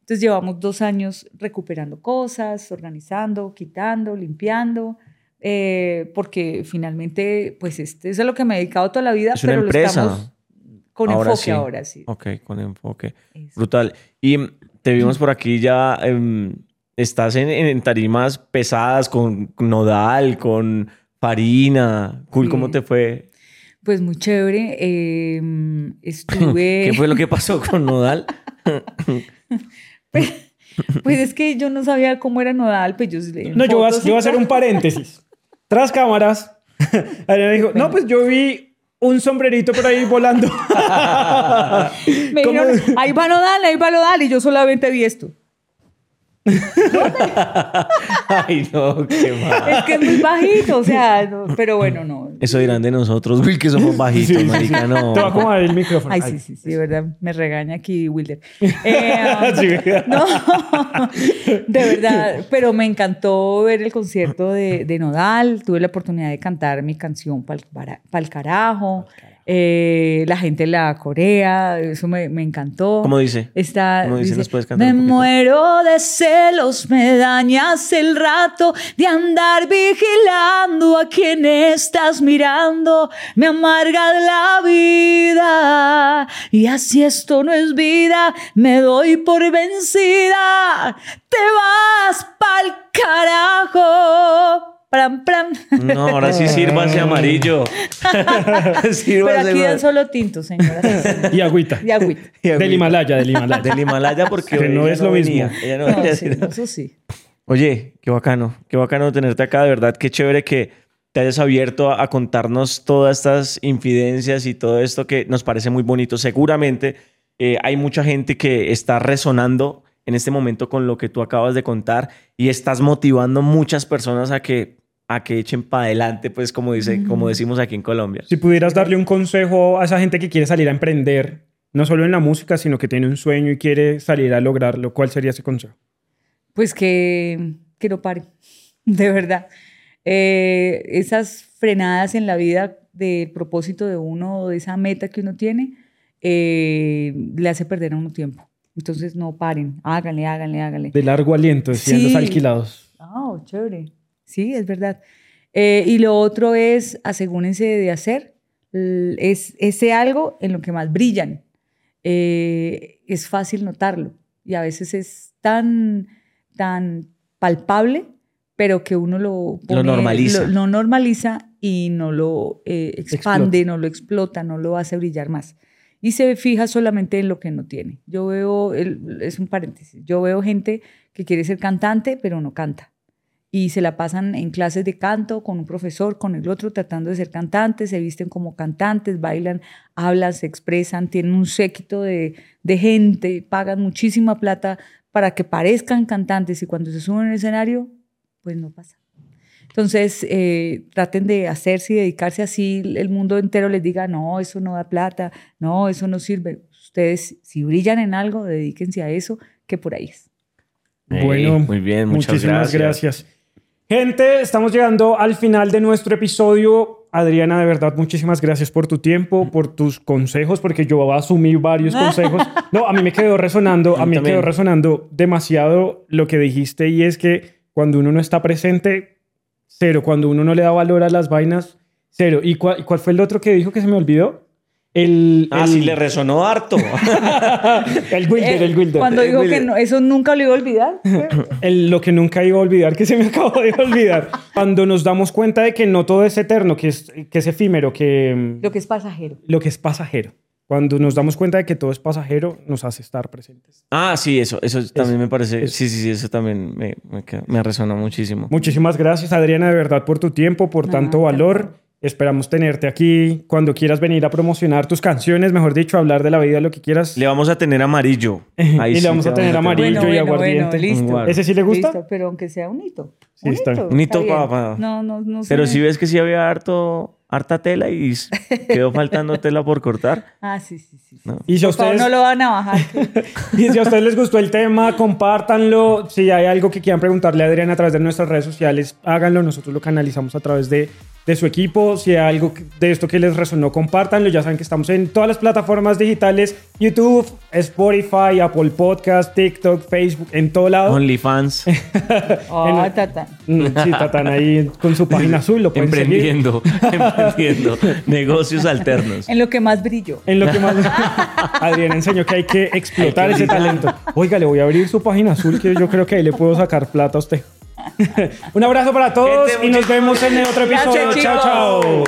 Entonces llevamos dos años recuperando cosas, organizando, quitando, limpiando, eh, porque finalmente, pues este, eso es lo que me he dedicado toda la vida, Es una pero empresa. lo estamos con Ahora enfoque sí. ahora, sí. Ok, con enfoque. Eso. Brutal. Y te vimos por aquí ya, em, estás en, en tarimas pesadas con Nodal, con Farina. Cool, Sí. ¿cómo te fue? Pues muy chévere. eh, estuve. ¿Qué fue lo que pasó con Nodal? Pues es que yo no sabía cómo era Nodal, pues yo. No, yo voy, a, yo voy a hacer un paréntesis. Tras cámaras, Adriana dijo, no, pues yo vi un sombrerito por ahí volando. Me dijeron, ahí va Nodal, ahí va Nodal, y yo solamente vi esto. Ay, no, qué mal. Es que es muy bajito, o sea, no, pero bueno, no. Eso dirán de nosotros, Will, que somos bajitos, Sí, sí, sí. no. Te va a acomodar el micrófono. Ay, Ay. sí, sí, sí, de verdad, me regaña aquí Wilder. Eh, um, Sí. no, de verdad, pero me encantó ver el concierto de, de Nodal, tuve la oportunidad de cantar mi canción Pal, para- Pal carajo, eh, la gente la corea, eso me, me encantó. ¿Cómo dice? Está, ¿Cómo dice? dice, ¿Nos puedes cantar me muero de celos, me dañas el rato de andar vigilando a quien estás mirando, me amargas la vida y así esto no es vida, me doy por vencida, te vas pa'l carajo. Pram, pram. No, ahora sí sírvase amarillo. Pero aquí dan solo tinto, señoras. Y agüita. Y agüita. y agüita. Del Himalaya, del Himalaya. Del Himalaya porque Que no es lo mismo. venía, ella no No, venía sí, haciendo- eso sí. Oye, qué bacano, qué bacano tenerte acá, de verdad, qué chévere que te hayas abierto a, a contarnos todas estas infidencias y todo esto que nos parece muy bonito. Seguramente eh, hay mucha gente que está resonando en este momento con lo que tú acabas de contar y estás motivando muchas personas a que a que echen para adelante, pues como dice, como decimos aquí en Colombia. Si pudieras darle un consejo a esa gente que quiere salir a emprender, no solo en la música, sino que tiene un sueño y quiere salir a lograrlo, ¿cuál sería ese consejo? Pues que, que no pare, de verdad. Eh, esas frenadas en la vida del propósito de uno o de esa meta que uno tiene, eh, le hace perder a uno tiempo. Entonces no paren, háganle, háganle, háganle. De largo aliento, decían los Sí. alquilados. Ah, chévere. Sí, es verdad. Eh, y lo otro es, asegúrense de hacer es, ese algo en lo que más brillan. Eh, es fácil notarlo y a veces es tan, tan palpable, pero que uno lo, normaliza. Lo, lo normaliza y no lo eh, expande, no lo explota, no lo hace brillar más. Y se fija solamente en lo que no tiene. Yo veo, el- es un paréntesis, yo veo gente que quiere ser cantante, pero no canta y se la pasan en clases de canto con un profesor, con el otro, tratando de ser cantantes, se visten como cantantes, bailan, hablan, se expresan, tienen un séquito de, de gente, pagan muchísima plata para que parezcan cantantes y cuando se suben al escenario, pues no pasa. Entonces, eh, traten de hacerse y dedicarse así, el mundo entero les diga, no, eso no da plata, no, eso no sirve. Ustedes, si brillan en algo, dedíquense a eso, que por ahí es. Bueno, muy bien, muchas muchísimas gracias. gracias. Gente, estamos llegando al final de nuestro episodio. Adriana, de verdad, muchísimas gracias por tu tiempo, por tus consejos, porque yo asumí varios consejos. No, a mí me quedó resonando, a A mí me quedó resonando demasiado lo que dijiste y es que cuando uno no está presente, cero. Cuando uno no le da valor a las vainas, cero. ¿Y cuál, cuál fue el otro que dijo que se me olvidó? El, Ah, el, sí, le resonó harto. el Wilder, Eh, el Wilder. Cuando El digo que no, eso nunca lo iba a olvidar. El- lo que nunca iba a olvidar, que se me acabó de olvidar. Cuando nos damos cuenta de que no todo es eterno, que es, que es efímero, que lo que es pasajero. lo que es pasajero. Cuando nos damos cuenta de que todo es pasajero, nos hace estar presentes. Ah, sí, eso, eso también me parece. eso. Sí, sí, sí, eso también me, me, me resonó muchísimo. Muchísimas gracias, Adriana, de verdad, por tu tiempo, por No, tanto valor. Esperamos tenerte aquí cuando quieras venir a promocionar tus canciones, mejor dicho, hablar de la vida, lo que quieras. Le vamos a tener amarillo. Ahí Y le sí vamos te a tener amarillo Bueno, y bueno, aguardiente. bueno, listo. ¿Ese sí le gusta? Listo, pero aunque sea un hito. Sí, un está. Un hito está bien. pa- pa- No, no, no. Pero si ves que sí había harto, harta tela y quedó faltando tela por cortar. Ah, sí, sí, sí. No. Y si a Por favor, ustedes... no lo van a bajar. Y si a ustedes les gustó el tema, compártanlo. Si hay algo que quieran preguntarle a Adriana a través de nuestras redes sociales, háganlo. Nosotros lo canalizamos a través de, de su equipo. Si hay algo de esto que les resonó, compártanlo. Ya saben que estamos en todas las plataformas digitales: YouTube, Spotify, Apple Podcast, TikTok, Facebook, en todo lado. OnlyFans. Oh, tata. Mm, Sí, Tatán ahí con su página azul. Lo pueden seguir. emprendiendo, emprendiendo. Negocios alternos. En lo que más brillo. En lo que más Adriana enseñó que hay que explotar Hay que ese talento. Oiga, le voy a abrir su página azul que yo creo que ahí le puedo sacar plata a usted. Un abrazo para todos Gente, y nos vemos en el otro episodio. Chao, chao.